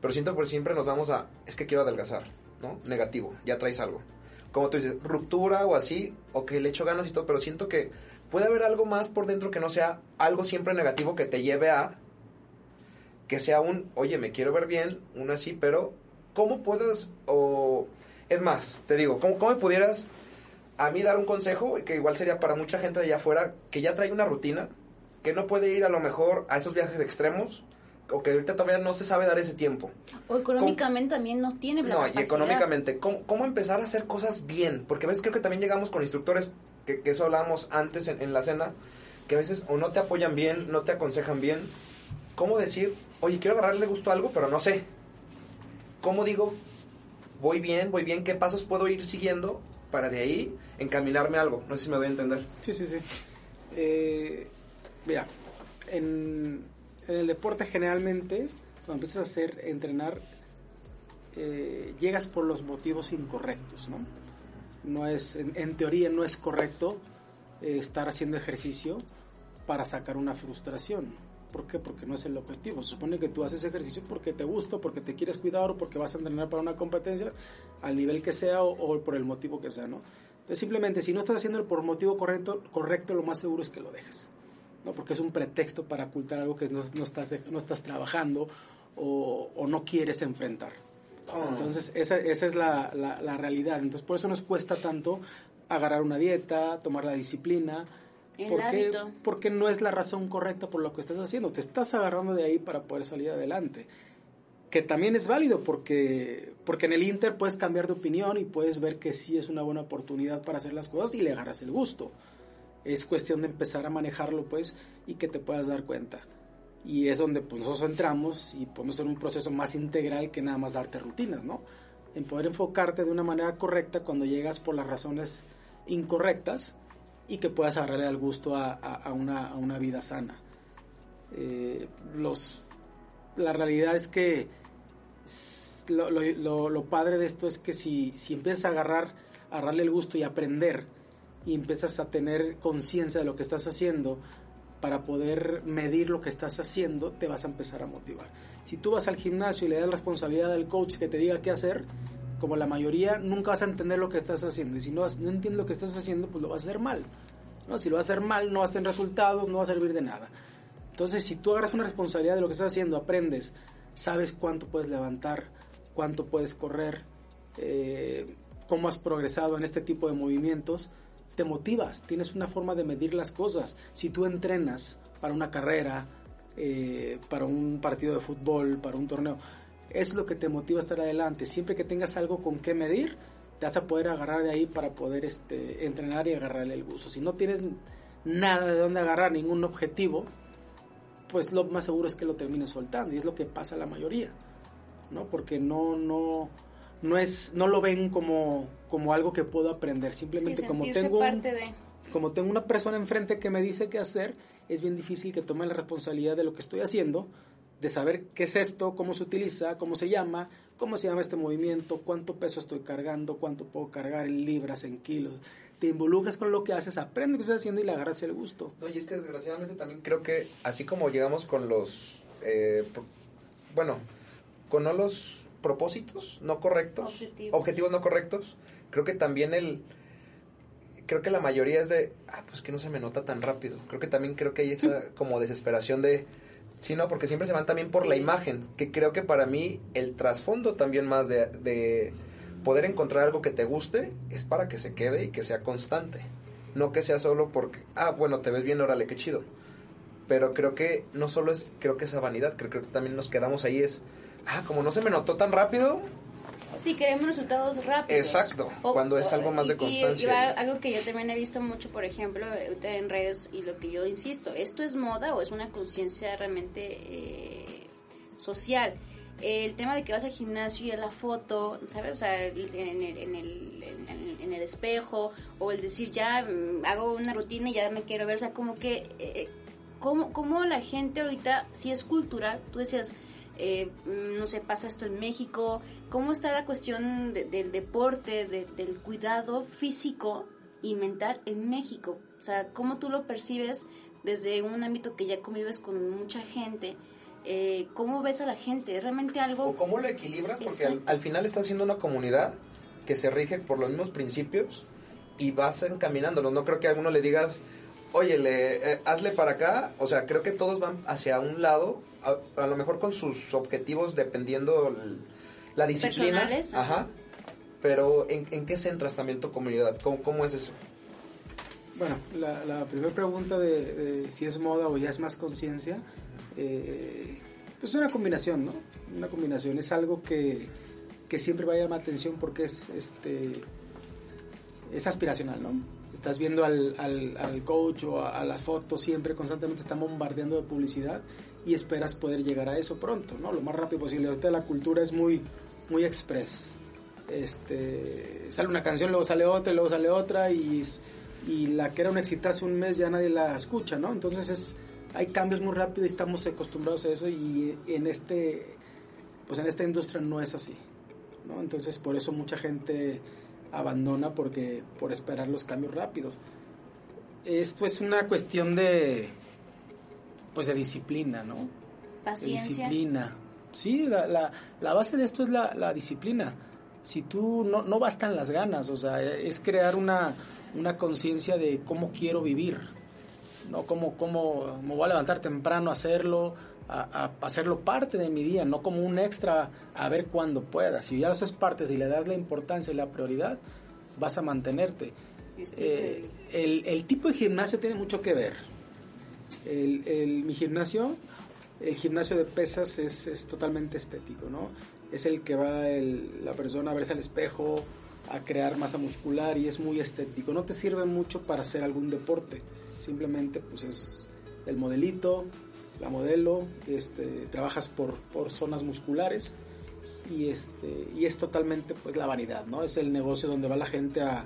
pero siento que siempre nos vamos a, es que quiero adelgazar, ¿no? Negativo, ya traes algo. Como tú dices, ruptura o así, o que le echo ganas y todo, pero siento que puede haber algo más por dentro que no sea algo siempre negativo que te lleve a que sea un, oye, me quiero ver bien, un así, pero ¿cómo puedes, o es más, te digo, ¿cómo, cómo pudieras a mí dar un consejo, que igual sería para mucha gente de allá afuera, que ya trae una rutina, que no puede ir a lo mejor a esos viajes extremos, o que ahorita todavía no se sabe dar ese tiempo. O económicamente ¿Cómo? también no tiene la No, capacidad. y económicamente, ¿cómo, ¿cómo, empezar a hacer cosas bien? Porque a veces creo que también llegamos con instructores, que, que eso hablábamos antes en, en, la cena, que a veces o no te apoyan bien, no te aconsejan bien. ¿Cómo decir, oye, quiero agarrarle gusto a algo, pero no sé? ¿Cómo digo, voy bien, voy bien, qué pasos puedo ir siguiendo para de ahí encaminarme a algo. No sé si me doy a entender. Sí, sí, sí. Eh, mira, en, en, el deporte generalmente, cuando empiezas a hacer, entrenar, eh, llegas por los motivos incorrectos, ¿no? No es, en, teoría no es correcto eh, estar haciendo ejercicio para sacar una frustración. ¿Por qué? Porque no es el objetivo. Se supone que tú haces ejercicio porque te gusta, porque te quieres cuidar o porque vas a entrenar para una competencia, al nivel que sea o, por el motivo que sea, ¿no? Entonces, simplemente, si no estás haciendo por motivo correcto, correcto, lo más seguro es que lo dejes, ¿no? Porque es un pretexto para ocultar algo que no, estás, no estás trabajando o, no quieres enfrentar. Oh. Entonces, esa, esa es la, la, la realidad. Entonces, por eso nos cuesta tanto agarrar una dieta, tomar la disciplina, porque, porque no es la razón correcta por lo que estás haciendo. Te estás agarrando de ahí para poder salir adelante. Que también es válido porque, porque en el Inter puedes cambiar de opinión y puedes ver que sí es una buena oportunidad para hacer las cosas y le agarras el gusto. Es cuestión de empezar a manejarlo pues y que te puedas dar cuenta. Y es donde pues, nosotros entramos y podemos hacer un proceso más integral que nada más darte rutinas, ¿no? En poder enfocarte de una manera correcta cuando llegas por las razones incorrectas y que puedas agarrarle al gusto a, una, a una vida sana. Eh, los, la realidad es que lo, lo- padre de esto es que si, si empiezas a agarrar, agarrarle el gusto y aprender y empiezas a tener conciencia de lo que estás haciendo para poder medir lo que estás haciendo, te vas a empezar a motivar. Si tú vas al gimnasio y le das responsabilidad al coach que te diga qué hacer, como la mayoría, nunca vas a entender lo que estás haciendo. Y si no, no entiendes lo que estás haciendo, pues lo vas a hacer mal. ¿no? Si lo vas a hacer mal, no vas a tener resultados, no va a servir de nada. Entonces, si tú agarras una responsabilidad de lo que estás haciendo, aprendes, sabes cuánto puedes levantar, cuánto puedes correr, eh, cómo has progresado en este tipo de movimientos, te motivas, tienes una forma de medir las cosas. Si tú entrenas para una carrera, eh, para un partido de fútbol, para un torneo, es lo que te motiva a estar adelante. Siempre que tengas algo con qué medir, te vas a poder agarrar de ahí para poder este, entrenar y agarrarle el gusto. Si no tienes nada de dónde agarrar, ningún objetivo, pues lo más seguro es que lo termines soltando y es lo que pasa a la mayoría, ¿no? Porque no, no, no es, no lo ven como, como algo que puedo aprender, simplemente Sí, como tengo un- parte de... como tengo una persona enfrente que me dice qué hacer, es bien difícil que tome la responsabilidad de lo que estoy haciendo, de saber qué es esto, cómo se utiliza, cómo se llama, cómo se llama este movimiento, cuánto peso estoy cargando, cuánto puedo cargar en libras, en kilos. Te involucras con lo que haces, aprendes lo que estás haciendo y le agarras el gusto. No, y es que desgraciadamente también creo que así como llegamos con los, eh, bueno, con no los propósitos no correctos, Objetivos. objetivos no correctos, creo que también el, creo que la mayoría es de, ah, pues que no se me nota tan rápido. Creo que también creo que hay esa [LAUGHS] como desesperación de, sí, no, porque siempre se van también por la imagen, que creo que para mí el trasfondo también más de, de poder encontrar algo que te guste es para que se quede y que sea constante. No que sea solo porque, ah, bueno, te ves bien, órale, qué chido. Pero creo que no solo es, creo que esa vanidad, creo, creo que también nos quedamos ahí es, ah, como no se me notó tan rápido, Sí, queremos resultados rápidos. Exacto, cuando es algo más de y- y- constancia. Y, algo que yo también he visto mucho, por ejemplo, ahorita en redes, y lo que yo insisto, ¿esto es moda o es una conciencia realmente eh, social? El tema de que vas al gimnasio y a la foto, ¿sabes? O sea, en el, en el, en el, espejo, o el decir ya mm, hago una rutina y ya me quiero ver, o sea, como que, eh, como, como la gente ahorita, si es cultural, tú decías, eh, no sé, pasa esto en México, cómo está la cuestión de- del deporte, de- del cuidado físico y mental en México. O sea, cómo tú lo percibes desde un ámbito que ya convives con mucha gente. Eh, ¿Cómo ves a la gente? ¿Es realmente o algo... cómo lo equilibras, porque al, final estás haciendo una comunidad que se rige por los mismos principios y vas encaminándolos. No creo que a alguno le digas, oye, le, eh, hazle para acá. O sea, creo que todos van hacia un lado, a, a lo mejor con sus objetivos dependiendo el- la disciplina. Personales, ajá. Pero ¿en, en qué centras también tu comunidad? ¿Cómo, cómo es eso? Bueno, la, la primera pregunta de, de si es moda o ya es más conciencia, eh, pues es una combinación, ¿no? Una combinación, es algo que, que siempre va a llamar atención porque es, este, es aspiracional, ¿no? Estás viendo al, al, al coach o a, a las fotos, siempre constantemente están bombardeando de publicidad y esperas poder llegar a eso pronto, ¿no? Lo más rápido posible. Ahorita la cultura es muy, muy express. Este, sale una canción, luego sale otra, luego sale otra y, y la que era un exitazo un mes ya nadie la escucha, ¿no? Entonces es, hay cambios muy rápido y estamos acostumbrados a eso y en este, pues en esta industria no es así, ¿no? Entonces por eso mucha gente abandona porque por esperar los cambios rápidos. Esto es una cuestión de pues de disciplina, ¿no? De Paciencia. disciplina. Sí, la, la, la base de esto es la, la disciplina. Si tú no, no bastan las ganas, o sea, es crear una, una conciencia de cómo quiero vivir, no cómo, cómo me voy a levantar temprano a hacerlo, a, a hacerlo parte de mi día, no como un extra a ver cuándo pueda. Si ya lo haces parte y le das la importancia y la prioridad, vas a mantenerte. Eh, el, el tipo de gimnasio tiene mucho que ver. El, el- mi gimnasio, el gimnasio de pesas es, es totalmente estético, ¿no? Es el que va el- la persona a verse al espejo, a crear masa muscular y es muy estético. No te sirve mucho para hacer algún deporte. Simplemente pues es el modelito, la modelo, este, trabajas por, por zonas musculares y este y es totalmente pues la vanidad, ¿no? Es el negocio donde va la gente a,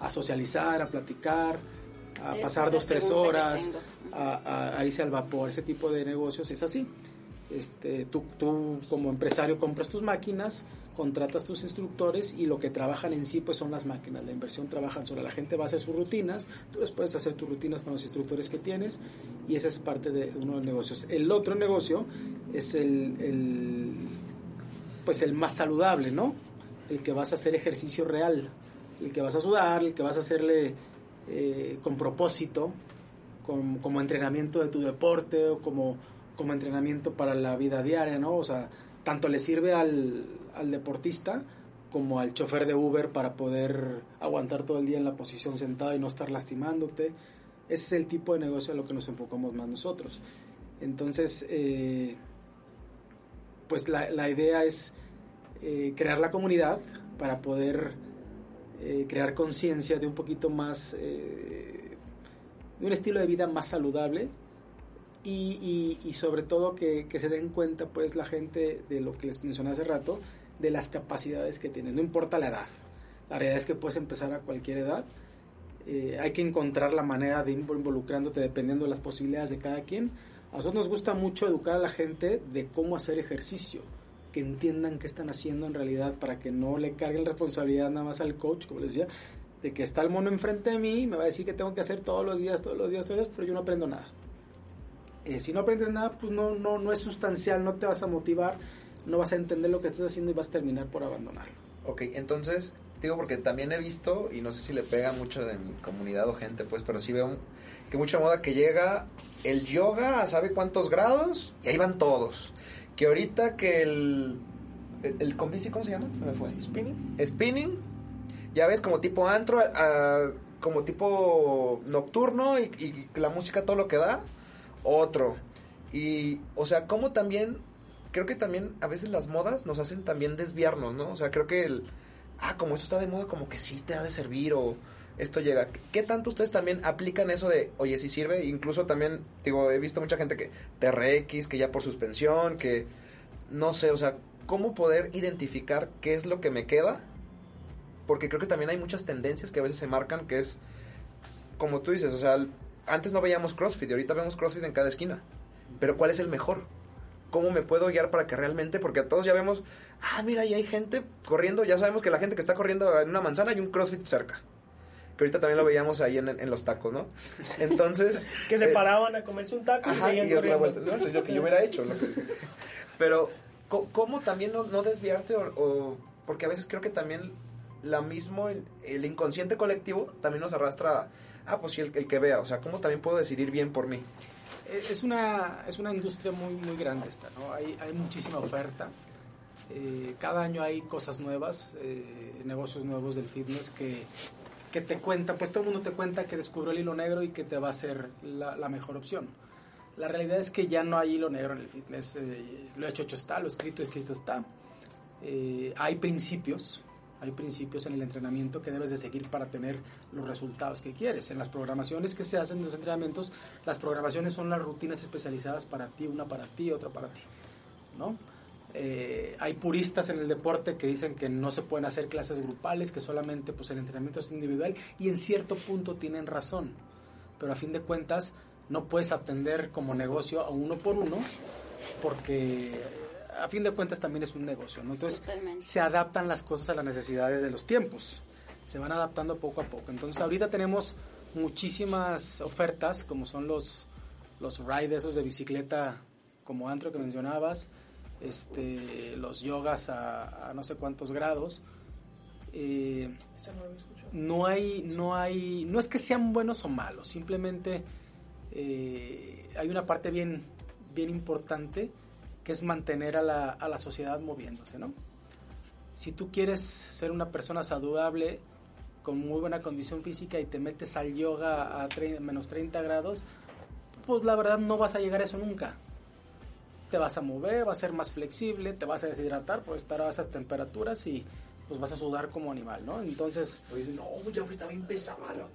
a socializar, a platicar, a Es pasar dos, tres horas, a- a irse al vapor, ese tipo de negocios es así. Este, tú, tú como empresario compras tus máquinas, contratas tus instructores y lo que trabajan en sí pues son las máquinas, la inversión trabajan sobre la gente va a hacer sus rutinas, tú les puedes hacer tus rutinas con los instructores que tienes y esa es parte de uno de los negocios. El otro negocio es el, el, pues el más saludable, ¿no? El que vas a hacer ejercicio real, el que vas a sudar, el que vas a hacerle eh, con propósito, con- como entrenamiento de tu deporte o como, como entrenamiento para la vida diaria, ¿no? O sea, tanto le sirve al, al deportista como al chofer de Uber para poder aguantar todo el día en la posición sentada y no estar lastimándote. Ese es el tipo de negocio a lo que nos enfocamos más nosotros. Entonces, eh, pues la, la idea es eh, crear la comunidad para poder eh, crear conciencia de un poquito más, eh, de un estilo de vida más saludable y, y- sobre todo que, se den cuenta pues la gente de lo que les mencioné hace rato, de las capacidades que tienen, no importa la edad. La realidad es que puedes empezar a cualquier edad. Eh, hay que encontrar la manera de ir involucrándote dependiendo de las posibilidades de cada quien. A nosotros nos gusta mucho educar a la gente de cómo hacer ejercicio, que entiendan qué están haciendo en realidad para que no le carguen responsabilidad nada más al coach, como les decía, de que está el mono enfrente de mí me va a decir que tengo que hacer todos los días, todos los días, todos los días, pero yo no aprendo nada. Eh, si no aprendes nada, pues no, no, no es sustancial, no te vas a motivar, no vas a entender lo que estás haciendo y vas a terminar por abandonarlo. Ok, entonces, digo porque también he visto, y no sé si le pega mucho de mi comunidad o gente, pues, pero sí veo un- que mucha moda que llega el yoga a sabe cuántos grados y ahí van todos. Que ahorita que el, el, el ¿cómo se llama? Se me fue. Spinning. Spinning, ya ves, como tipo antro, ah, como tipo nocturno y, y la música todo lo que da, otro. Y, o sea, como también, creo que también a veces las modas nos hacen también desviarnos, ¿no? O sea, creo que el, ah, como esto está de moda, como que sí te ha de servir o esto llega. ¿Qué tanto ustedes también aplican eso de, oye, si sirve? Incluso también, digo, he visto mucha gente que TRX, que ya por suspensión, que no sé, o sea, ¿cómo poder identificar qué es lo que me queda? Porque creo que también hay muchas tendencias que a veces se marcan, que es, como tú dices, o sea, antes no veíamos CrossFit y ahorita vemos CrossFit en cada esquina. Pero ¿cuál es el mejor? ¿Cómo me puedo guiar para que realmente, porque a todos ya vemos, ah, mira, ahí hay gente corriendo, ya sabemos que la gente que está corriendo en una manzana hay un CrossFit cerca. Que ahorita también lo veíamos ahí en, en los tacos, ¿no? Entonces... [LAUGHS] Que se eh, paraban a comerse un taco Ajá, y y otra vuelta. No, es lo que yo hubiera hecho. lo que- [LAUGHS] Pero, ¿cómo también no, no desviarte? O, o- porque a veces creo que también la mismo, el, el inconsciente colectivo también nos arrastra a, ah, pues sí, el, que vea. O sea, ¿cómo también puedo decidir bien por mí? Eh, Es una, es una industria muy, muy grande esta, ¿no? Hay, hay muchísima oferta. Eh, cada año hay cosas nuevas, eh, negocios nuevos del fitness que, que te cuentan, pues todo el mundo te cuenta que descubrió el hilo negro y que te va a ser la, la mejor opción. La realidad es que ya no hay hilo negro en el fitness. eh, lo hecho, hecho está, lo escrito, escrito está. Eh, hay principios, hay principios en el entrenamiento que debes de seguir para tener los resultados que quieres. En las programaciones que se hacen en los entrenamientos, las programaciones son las rutinas especializadas para ti, una para ti, otra para ti, ¿no? Eh, hay puristas en el deporte que dicen que no se pueden hacer clases grupales, que solamente pues el entrenamiento es individual y en cierto punto tienen razón, pero a fin de cuentas no puedes atender como negocio a uno por uno porque a fin de cuentas también es un negocio, ¿no? Entonces Totalmente. se adaptan las cosas a las necesidades de los tiempos, se van adaptando poco a poco. Entonces ahorita tenemos muchísimas ofertas como son los los rides esos de bicicleta como antro que mencionabas, este, los yogas a, a no sé cuántos grados. Eh, no hay, no hay, no es que sean buenos o malos, simplemente eh, hay una parte bien, bien importante que es mantener a la, a la sociedad moviéndose, ¿no? Si tú quieres ser una persona saludable, con muy buena condición física y te metes al yoga a menos 30 grados, pues la verdad no vas a llegar a eso nunca. Te vas a mover, vas a ser más flexible, te vas a deshidratar por estar a esas temperaturas y pues vas a sudar como animal, ¿no? Entonces, no, ya ahorita bien pesada la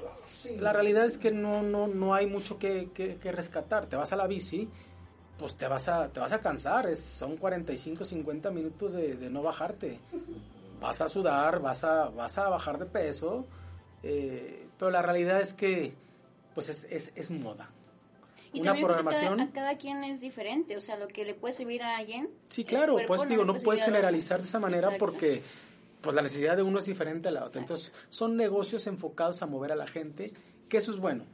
la realidad es que no, no, no hay mucho que, que- que rescatar. Te vas a la bici, pues te vas a, te vas a cansar. Es, son 45, 50 minutos de, de no bajarte. Vas a sudar, vas a, vas a bajar de peso, Eh, pero la realidad es que pues es, es, es moda. Y Una programación. Cada, a cada quien es diferente, o sea, lo que le puede servir a alguien. Sí, claro, cuerpo pues digo, le no puede puedes generalizar de esa manera Exacto. porque pues la necesidad de uno es diferente a la otra. Exacto. Entonces, son negocios enfocados a mover a la gente, que eso es bueno,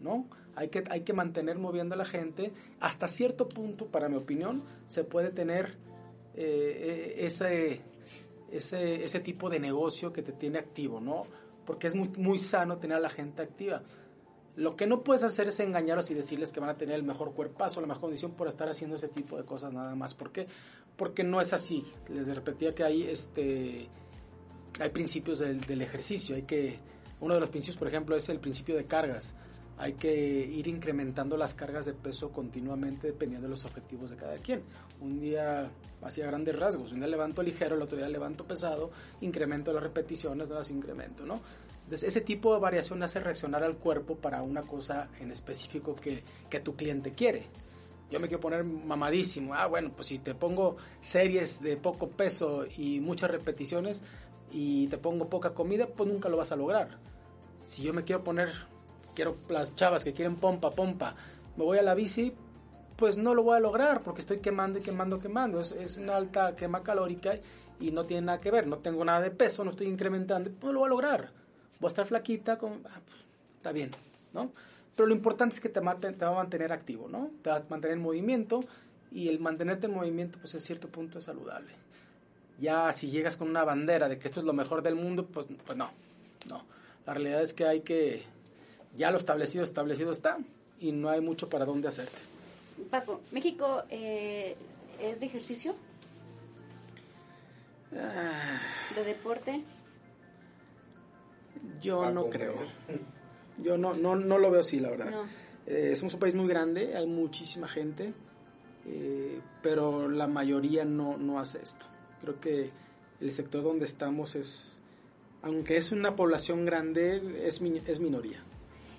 ¿no? Hay que, hay que mantener moviendo a la gente. Hasta cierto punto, para mi opinión, se puede tener eh, eh, ese, ese, ese tipo de negocio que te tiene activo, ¿no? Porque es muy, muy sano tener a la gente activa. Lo que no puedes hacer es engañarlos y decirles que van a tener el mejor cuerpazo, la mejor condición por estar haciendo ese tipo de cosas nada más. ¿Por qué? Porque no es así. Les repetía que hay este hay principios del, del ejercicio. Hay que uno de los principios, por ejemplo, es el principio de cargas. Hay que ir incrementando las cargas de peso continuamente dependiendo de los objetivos de cada quien. Un día hacía grandes rasgos, un día levanto ligero, el otro día levanto pesado, incremento las repeticiones, no las incremento, ¿no? Entonces, ese tipo de variación hace reaccionar al cuerpo para una cosa en específico que, que tu cliente quiere. Yo me quiero poner mamadísimo. Ah, bueno, pues si te pongo series de poco peso y muchas repeticiones y te pongo poca comida, pues nunca lo vas a lograr. Si yo me quiero poner, quiero las chavas que quieren pompa, pompa, me voy a la bici, pues no lo voy a lograr porque estoy quemando y quemando, quemando. Es, es una alta quema calórica y no tiene nada que ver. No tengo nada de peso, no estoy incrementando, pues no lo voy a lograr. Voy a estar flaquita, con, ah, pues, está bien, ¿no? Pero lo importante es que te, va a mantener activo, ¿no? Te va a mantener en movimiento y el mantenerte en movimiento, pues a cierto punto es saludable. Ya si llegas con una bandera de que esto es lo mejor del mundo, pues, pues no, no. La realidad es que hay que, ya lo establecido, establecido está y no hay mucho para dónde hacerte. Paco, México eh, es de ejercicio, Ah, de deporte. yo no creo. [LAUGHS] Yo no, no, no lo veo así, la verdad. No. Eh, somos un país muy grande, hay muchísima gente, eh, pero la mayoría no, no hace esto. Creo que el sector donde estamos es, aunque es una población grande, es, es minoría.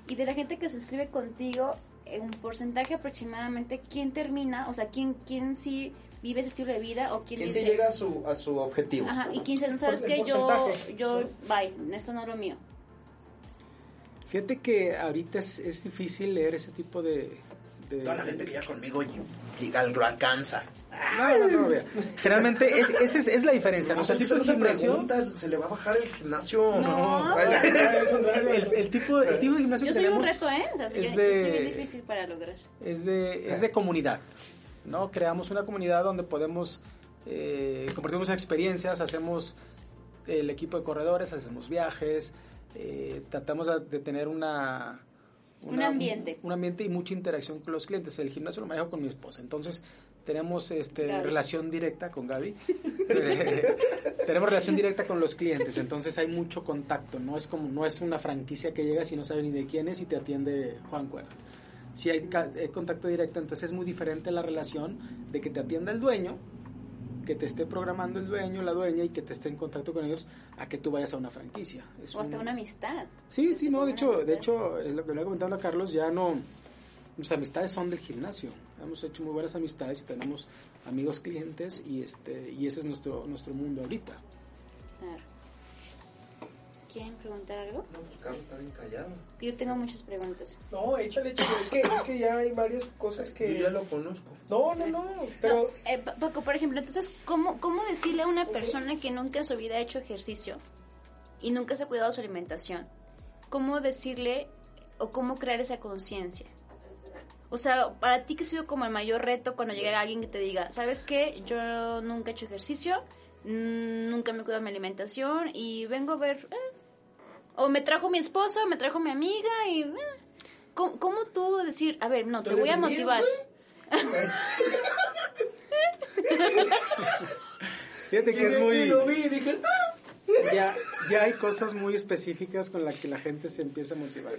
Y de la gente que se inscribe contigo, en un porcentaje aproximadamente, ¿quién termina? O sea, ¿quién, quién sí vive ese estilo de vida o quién, ¿Quién dice... se llega a su, a su objetivo? Ajá, y quién se, ¿sabes qué? Yo, yo, bye, esto no es lo mío. Fíjate que ahorita es, es difícil leer ese tipo de... de- Toda la gente que ya conmigo llega, lo alcanza. No, no, no, vea. Generalmente es, esa es, es la diferencia. No O sea, si si es se un gimnasio, pregunta, ¿se le va a bajar el gimnasio? No. Contrario. el, el tipo, el tipo de gimnasio Yo que soy un tenemos reto, ¿eh? O sea, sí, es yo- yo soy bien de, difícil para lograr. es de, es de comunidad, ¿no? Creamos una comunidad donde podemos eh, compartimos experiencias, hacemos el equipo de corredores, hacemos viajes, eh, tratamos de, de tener una, Un ambiente. un, un ambiente y mucha interacción con los clientes. El gimnasio lo manejo con mi esposa, entonces tenemos este Gaby. relación directa con Gaby. Eh, [LAUGHS] [LAUGHS] tenemos relación directa con los clientes, entonces hay mucho contacto, no es como no es una franquicia que llegas y no sabe ni de quién es y te atiende Juan Cuerdas. Si hay, hay contacto directo, entonces es muy diferente la relación de que te atienda el dueño, que te esté programando el dueño, la dueña y que te esté en contacto con ellos a que tú vayas a una franquicia. Es O hasta un- una amistad. Sí, sí, no, de hecho, amistad. de hecho, es lo que le he comentado a Carlos, ya no, mis amistades son del gimnasio. Hemos hecho muy buenas amistades y tenemos amigos clientes y este y ese es nuestro nuestro mundo ahorita. Claro. ¿Quieren preguntar algo? No, pues Carlos está bien callado. Yo tengo muchas preguntas. No, échale, échale. Es que, es que ya hay varias cosas que... Yo ya lo conozco. No, no, no. Pero No, eh, Pa- Paco, por ejemplo, entonces, ¿cómo, ¿cómo decirle a una persona que nunca en su vida ha hecho ejercicio y nunca se ha cuidado su alimentación? ¿Cómo decirle o cómo crear esa conciencia? O sea, para ti, ¿qué ha sido como el mayor reto cuando llega alguien que te diga, ¿sabes qué? Yo nunca he hecho ejercicio, mm, nunca me cuido mi alimentación y vengo a ver... eh, O me trajo mi esposa, me trajo mi amiga y... eh. ¿Cómo, cómo tú decir, a ver, no, te voy a motivar? [LAUGHS] Fíjate que Y es de- muy y lo vi y dije, "Ah". ya, ya hay cosas muy específicas con las que la gente se empieza a motivar.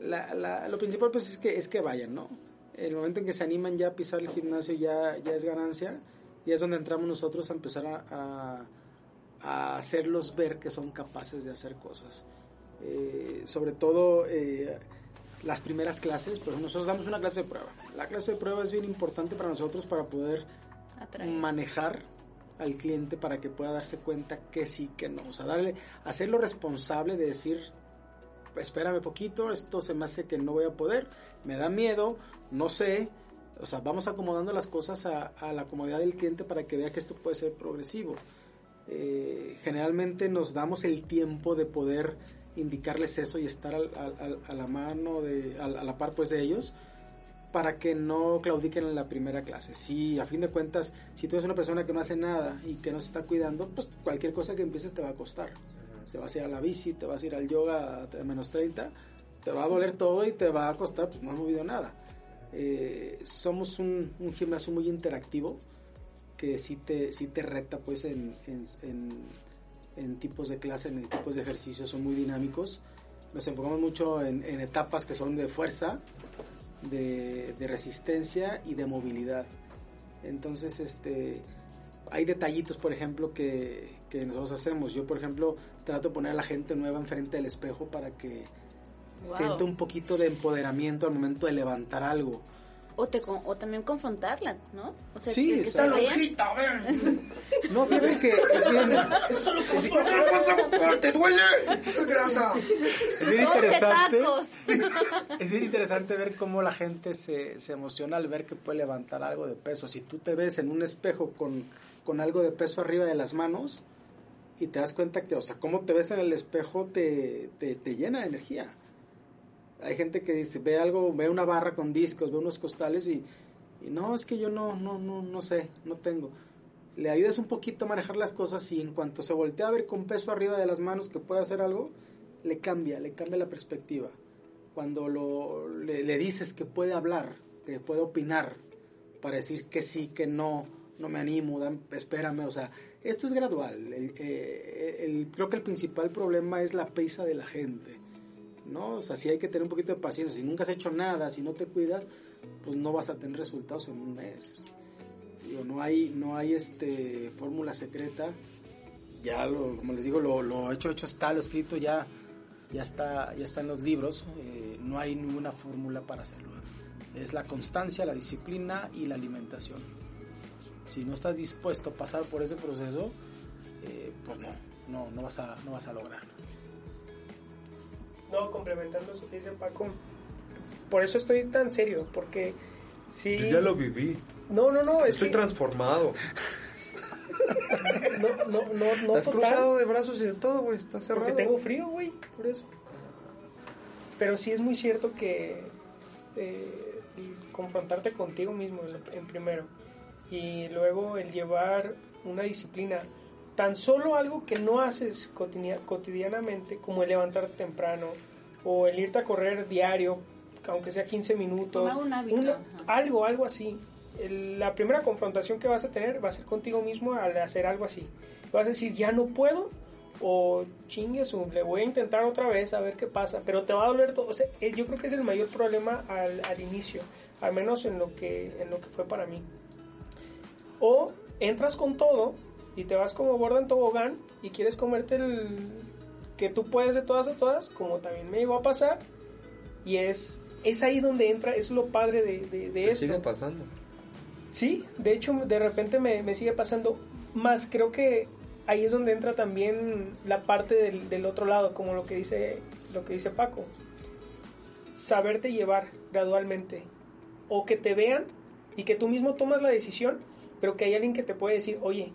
La, la- lo principal pues es que es que vayan, ¿no? El momento en que se animan ya a pisar el gimnasio ya, ya es ganancia y es donde entramos nosotros a empezar a, a- a hacerlos ver que son capaces de hacer cosas. Eh, sobre todo eh, las primeras clases, pues nosotros damos una clase de prueba. La clase de prueba es bien importante para nosotros para poder Atraer. manejar al cliente para que pueda darse cuenta que sí, que no. O sea, darle, hacerlo responsable de decir espérame poquito, esto se me hace que no voy a poder, me da miedo, no sé, o sea, vamos acomodando las cosas a, la comodidad del cliente para que vea que esto puede ser progresivo. Eh, generalmente nos damos el tiempo de poder indicarles eso y estar a la mano, de, a, a la par pues de ellos, para que no claudiquen en la primera clase. Si a fin de cuentas, si tú eres una persona que no hace nada y que no se está cuidando, pues cualquier cosa que empieces te va a costar. Te vas a ir a la bici, te vas a ir al yoga a menos 30, te va a doler todo y te va a costar, pues no has movido nada. Eh, somos un, un gimnasio muy interactivo que sí te, sí te reta pues en, en, en- en tipos de clase, en tipos de ejercicios, son muy dinámicos. Nos enfocamos mucho en, etapas que son de fuerza, de, de resistencia y de movilidad. Entonces, este, hay detallitos, por ejemplo, que, que nosotros hacemos. Yo, por ejemplo, trato de poner a la gente nueva enfrente del espejo para que Wow. sienta un poquito de empoderamiento al momento de levantar algo. O, te, o también confrontarla, ¿no? O sea, Sí, que, que vea. [LAUGHS] No, fíjate que es bien, ¿Te duele? Es grasa. es bien interesante. Es bien interesante ver cómo la gente se, se emociona al ver que puede levantar algo de peso. Si tú te ves en un espejo con, con algo de peso arriba de las manos y te das cuenta que, o sea, cómo te ves en el espejo te, te, te llena de energía. Hay gente que dice, ve algo, ve una barra con discos, ve unos costales y, no, es que yo no, no, no, no sé, no tengo. Le ayudas un poquito a manejar las cosas y en cuanto se voltea a ver con peso arriba de las manos que puede hacer algo, le cambia, le cambia la perspectiva. Cuando lo, le, le dices que puede hablar, que puede opinar, para decir que sí, que no, no me animo, dam- espérame, o sea, esto es gradual. Eh, creo que el principal problema es la prisa de la gente, ¿no? O sea, si hay que tener un poquito de paciencia. Si nunca has hecho nada, si no te cuidas, pues no vas a tener resultados en un mes. Digo, no hay, no hay este fórmula secreta. Ya como les digo, lo, lo hecho, hecho está, lo escrito ya, ya está, ya está en los libros. eh, no hay ninguna fórmula para hacerlo. Es la constancia, la disciplina y la alimentación. Si no estás dispuesto a pasar por ese proceso, eh, pues no, no, no vas a, no vas a lograrlo. No, complementando eso que dice Paco. Por eso estoy tan serio, porque. Yo ya lo viví. No, no, no, es Estoy que transformado. [LAUGHS] no, no, no, no Estás total, cruzado de brazos y de todo, güey. Estás cerrado. porque tengo frío, güey, por eso. Pero sí es muy cierto que eh, confrontarte contigo mismo en primero y luego el llevar una disciplina, tan solo algo que no haces cotidia- cotidianamente, como el levantarte temprano o el irte a correr diario, aunque sea 15 minutos, un hábito, una- algo, algo así. La primera confrontación que vas a tener va a ser contigo mismo al hacer algo así. Vas a decir, ya no puedo, o chingue su, le voy a intentar otra vez a ver qué pasa, pero te va a doler todo. O sea, eh, yo creo que es el mayor problema al, al inicio, al menos en lo, que, en lo que fue para mí. O entras con todo y te vas como gorda en tobogán y quieres comerte el que tú puedes de todas a todas, como también me llegó a pasar, y es, es ahí donde entra, es lo padre de, de, de Me esto. sigue pasando. Sí, de hecho de repente me, me sigue pasando, más creo que ahí es donde entra también la parte del, del otro lado, como lo que dice, lo que dice Paco. Saberte llevar gradualmente. O que te vean y que tú mismo tomas la decisión, pero que hay alguien que te puede decir, oye,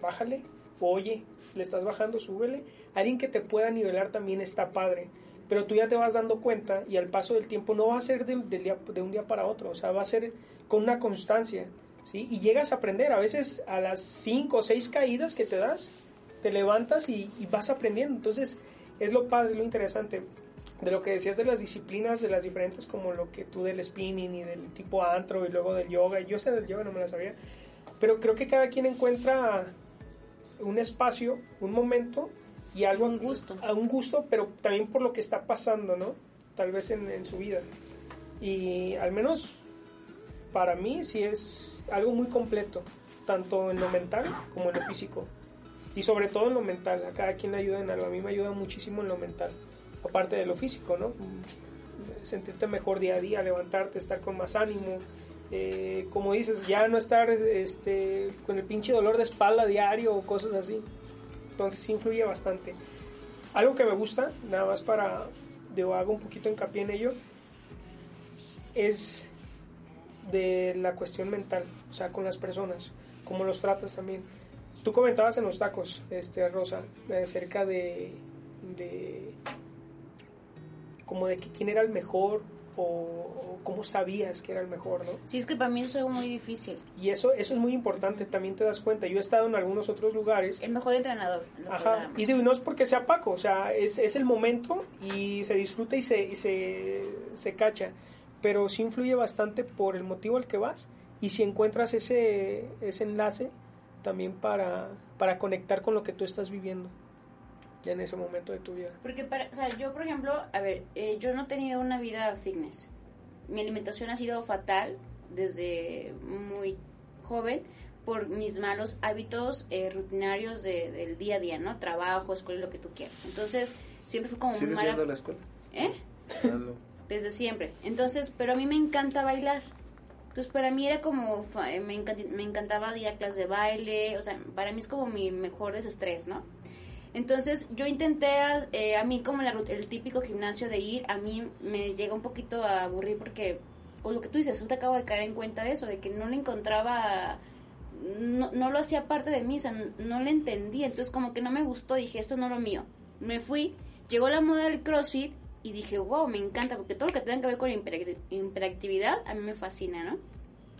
bájale, oye, le estás bajando, súbele. Alguien que te pueda nivelar también está padre. Pero tú ya te vas dando cuenta y al paso del tiempo no va a ser día- de un día para otro, o sea, va a ser con una constancia, ¿sí? Y llegas a aprender, a veces a las cinco o seis caídas que te das, te levantas y, y vas aprendiendo. Entonces, es lo padre, lo interesante de lo que decías de las disciplinas, de las diferentes, como lo que tú del spinning y del tipo antro y luego del yoga. Yo sé del yoga, no me la sabía. Pero creo que cada quien encuentra un espacio, un momento y algo. Un gusto. A un gusto, pero también por lo que está pasando, ¿no? Tal vez en, en su vida. Y al menos para mí sí es algo muy completo, tanto en lo mental como en lo físico. Y sobre todo en lo mental, a cada quien le ayuda en algo. A mí me ayuda muchísimo en lo mental, aparte de lo físico, ¿no? Sentirte mejor día a día, levantarte, estar con más ánimo. eh, como dices, ya no estar este, con el pinche dolor de espalda diario o cosas así. Entonces influye bastante. Algo que me gusta, nada más para, digo, hago un poquito hincapié en ello, es de la cuestión mental, o sea, con las personas, cómo los tratas también. Tú comentabas en los tacos, este, Rosa, acerca de, de como de que quién era el mejor o, o cómo sabías que era el mejor, ¿no? Sí, es que para mí eso es algo muy difícil. Y eso, eso es muy importante, también te das cuenta. Yo he estado en algunos otros lugares. El mejor entrenador. Ajá, y digo, no es porque sea Paco, o sea, es, es el momento y se disfruta y se, y se, se cacha, pero sí influye bastante por el motivo al que vas y si encuentras ese, ese enlace también para, para conectar con lo que tú estás viviendo ya en ese momento de tu vida. Porque, para, o sea, yo, por ejemplo, a ver, eh, yo no he tenido una vida fitness. Mi alimentación ha sido fatal desde muy joven por mis malos hábitos eh, rutinarios de- del día a día, ¿no? Trabajo, escuela, lo que tú quieras. Entonces, siempre fue como muy ¿Sigues mala. a la escuela? ¿Eh? No. Desde siempre. Entonces, pero a mí me encanta bailar. Entonces, para mí era como, fa- eh, me, encant- me encantaba ir a clases de baile, o sea, para mí es como mi mejor desestrés, ¿no? Entonces, yo intenté, eh, a mí como la el típico gimnasio de ir, a mí me llega un poquito a aburrir porque, o lo que tú dices, yo te acabo de caer en cuenta de eso, de que no le encontraba, no, no lo hacía parte de mí, o sea, n- no le entendía, entonces como que no me gustó, dije, esto no es lo mío. Me fui, llegó la moda del CrossFit y dije, wow, me encanta, porque todo lo que tenga que ver con hiperacti- hiperactividad a mí me fascina, ¿no?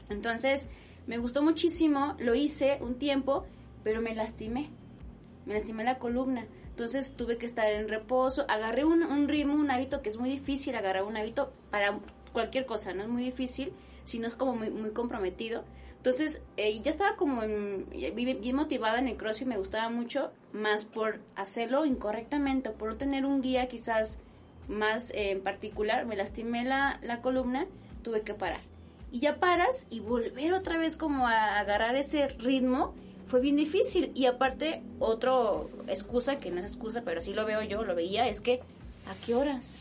Entonces, me gustó muchísimo, lo hice un tiempo, pero me lastimé, me lastimé la columna. Entonces tuve que estar en reposo, agarré un, un ritmo, un hábito que es muy difícil agarrar un hábito para cualquier cosa, no es muy difícil, si no es como muy, muy comprometido. Entonces, eh, ya estaba como en- bien, motivada en el crossfit, me gustaba mucho, más por hacerlo incorrectamente, por no tener un guía quizás más eh, en particular, me lastimé la, la columna, tuve que parar. Y ya paras y volver otra vez como a agarrar ese ritmo fue bien difícil. Y aparte, otra excusa, que no es excusa, pero así lo veo yo, lo veía, es que ¿a qué horas?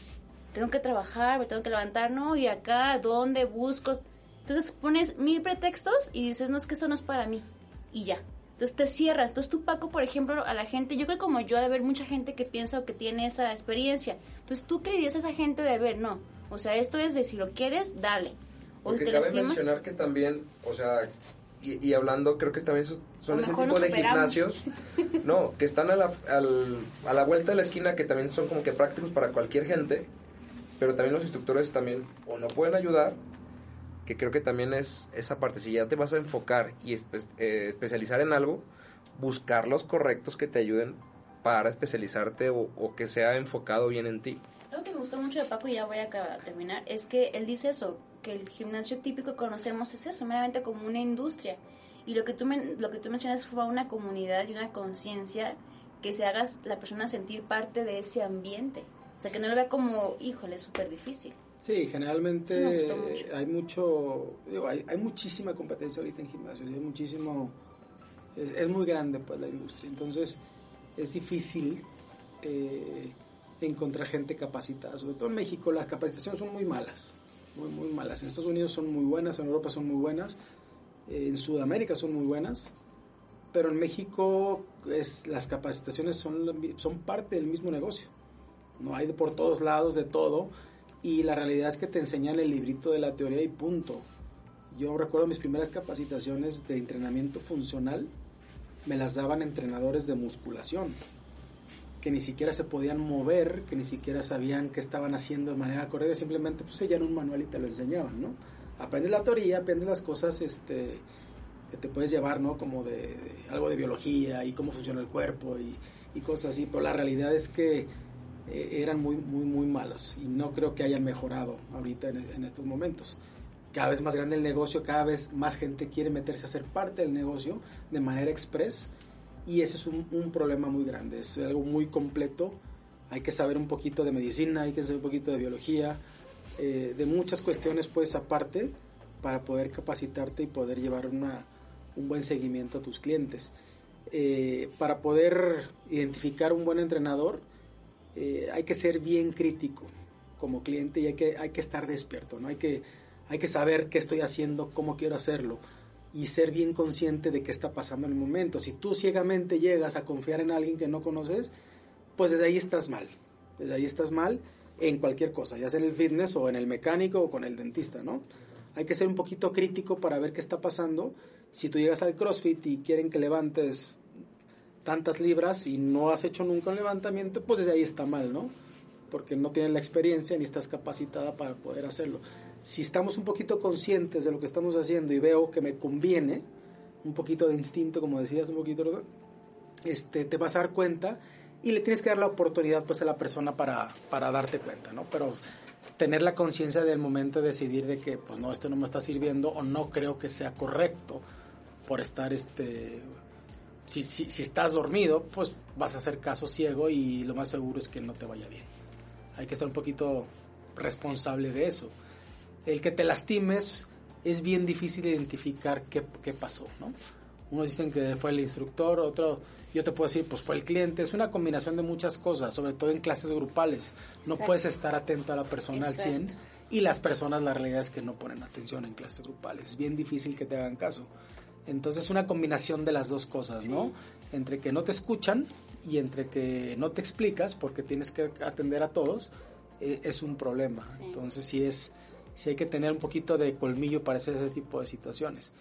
Tengo que trabajar, me tengo que levantar, ¿no? Y acá, ¿dónde busco? Entonces pones mil pretextos y dices, no, es que esto no es para mí. Y ya. Entonces te cierras. Entonces tú, Paco, por ejemplo, a la gente, yo creo que como yo, ha de haber mucha gente que piensa o que tiene esa experiencia. Entonces tú qué dirías a esa gente de ver, no. O sea, esto es de si lo quieres, dale. O Porque te cabe lastimas. mencionar que también, o sea, y, y hablando, creo que también son, ese tipo de gimnasios, [LAUGHS] no, que están a la, al- a la vuelta de la esquina, que también son como que prácticos para cualquier gente, pero también los instructores también o no pueden ayudar, que creo que también es esa parte, si ya te vas a enfocar y espe- eh, especializar en algo, buscar los correctos que te ayuden para especializarte o, o que sea enfocado bien en ti. Que me gustó mucho de Paco, y ya voy a terminar, es que él dice eso, que el gimnasio típico que conocemos es eso, meramente como una industria. Y lo que tú, lo que tú mencionas fue una comunidad y una conciencia que se haga la persona sentir parte de ese ambiente. O sea, que no lo vea como, híjole, es súper difícil. Sí, generalmente mucho. hay mucho, digo, hay, hay muchísima competencia ahorita en gimnasios, hay muchísimo, es, es muy grande pues la industria, entonces es difícil eh, encontrar gente capacitada, sobre todo en México las capacitaciones son muy malas, muy muy malas, en Estados Unidos son muy buenas, en Europa son muy buenas, en Sudamérica son muy buenas, pero en México es, las capacitaciones son, son parte del mismo negocio, no hay por todos lados de todo, y la realidad es que te enseñan el librito de la teoría y punto. Yo recuerdo mis primeras capacitaciones de entrenamiento funcional, me las daban entrenadores de musculación, que ni siquiera se podían mover, que ni siquiera sabían qué estaban haciendo de manera correcta, simplemente pues seguían un manual y te lo enseñaban, ¿no? Aprendes la teoría, aprendes las cosas este, que te puedes llevar, ¿no? Como de, de algo de biología y cómo funciona el cuerpo y, y cosas así, pero la realidad es que eh, eran muy, muy, muy malos y no creo que hayan mejorado ahorita en, en, estos momentos. Cada vez más grande el negocio, cada vez más gente quiere meterse a ser parte del negocio de manera express y ese es un, un problema muy grande, es algo muy completo. Hay que saber un poquito de medicina, hay que saber un poquito de biología, eh, de muchas cuestiones pues aparte para poder capacitarte y poder llevar una, un buen seguimiento a tus clientes. Eh, para poder identificar un buen entrenador, eh, hay que ser bien crítico como cliente y hay que, hay que estar despierto, ¿no? Hay que, hay que saber qué estoy haciendo, cómo quiero hacerlo y ser bien consciente de qué está pasando en el momento. Si tú ciegamente llegas a confiar en alguien que no conoces, pues desde ahí estás mal. Desde ahí estás mal en cualquier cosa, ya sea en el fitness o en el mecánico o con el dentista, ¿no? Hay que ser un poquito crítico para ver qué está pasando. Si tú llegas al CrossFit y quieren que levantes tantas libras y no has hecho nunca un levantamiento, pues desde ahí está mal, ¿no? Porque no tienes la experiencia ni estás capacitada para poder hacerlo. Si estamos un poquito conscientes de lo que estamos haciendo y veo que me conviene, un poquito de instinto, como decías, un poquito, este, te vas a dar cuenta y le tienes que dar la oportunidad pues a la persona para, para darte cuenta, ¿no? Pero tener la conciencia del momento de decidir de que pues no, esto no me está sirviendo o no creo que sea correcto por estar este si, si, si estás dormido, pues vas a hacer caso ciego y lo más seguro es que no te vaya bien. Hay que estar un poquito responsable de eso. El que te lastimes es bien difícil identificar qué, qué pasó, ¿no? Unos dicen que fue el instructor, otro yo te puedo decir, pues fue el cliente. Es una combinación de muchas cosas, sobre todo en clases grupales. No puedes estar atento a la persona al 100 y las personas, la realidad es que no ponen atención en clases grupales. Es bien difícil que te hagan caso. Entonces, una combinación de las dos cosas, ¿no? Entre que no te escuchan y entre que no te explicas porque tienes que atender a todos, eh, es un problema. Entonces, sí es, sí hay que tener un poquito de colmillo para hacer ese tipo de situaciones.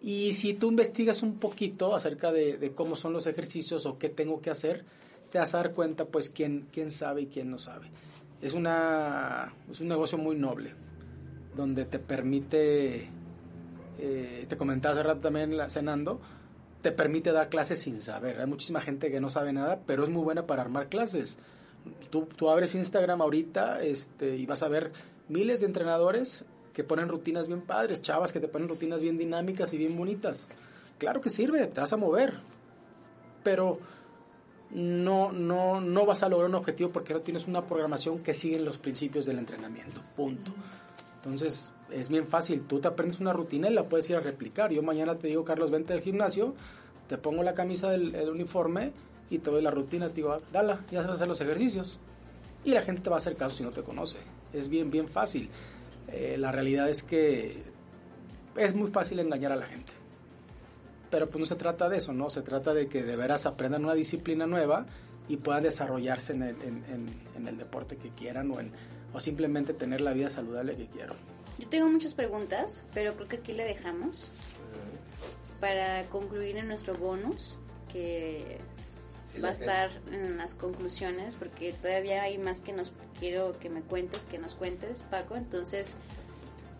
Y si tú investigas un poquito acerca de, cómo son los ejercicios o qué tengo que hacer, te vas a dar cuenta pues quién, quién sabe y quién no sabe. Es, una, es un negocio muy noble, donde te permite, eh, te comentaba hace rato también cenando, te permite dar clases sin saber. Hay muchísima gente que no sabe nada, pero es muy buena para armar clases. Tú, tú abres Instagram ahorita este, y vas a ver miles de entrenadores que ponen rutinas bien padres, chavas que te ponen rutinas bien dinámicas y bien bonitas. Claro que sirve, te vas a mover, pero no, no, no vas a lograr un objetivo porque no tienes una programación que sigue los principios del entrenamiento, punto. Entonces, es bien fácil, tú te aprendes una rutina y la puedes ir a replicar. Yo mañana te digo, Carlos, vente al gimnasio, te pongo la camisa del uniforme y te doy la rutina, te digo, dala, ya sabes hacer los ejercicios. Y la gente te va a hacer caso si no te conoce. Es bien, bien fácil. Eh, la realidad es que es muy fácil engañar a la gente. Pero pues no se trata de eso, ¿no? Se trata de que de veras aprendan una disciplina nueva y puedan desarrollarse en el, en, el deporte que quieran o, en, o simplemente tener la vida saludable que quieran. Yo tengo muchas preguntas, pero creo que aquí le dejamos para concluir en nuestro bonus, que va a estar en las conclusiones porque todavía hay más que nos quiero que me cuentes, que nos cuentes, Paco. Entonces,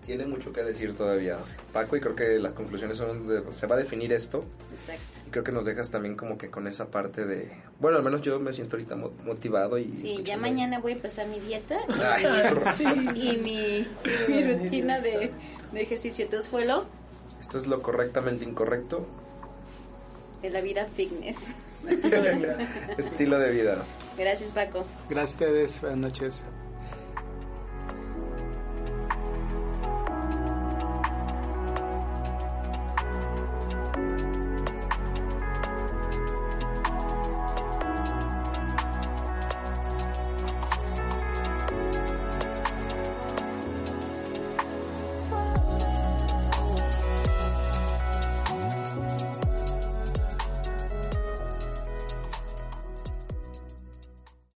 tiene mucho que decir todavía Paco y creo que las conclusiones son donde se va a definir esto. Exacto. Y creo que nos dejas también como que con esa parte de, bueno, al menos yo me siento ahorita motivado y Sí, ya mañana voy a empezar mi dieta [LAUGHS] y, mi, mi, rutina de, de ejercicio. Entonces fue lo Esto es lo correctamente incorrecto de la vida fitness. Estilo de vida. Gracias, Paco. Gracias a ustedes. Buenas noches.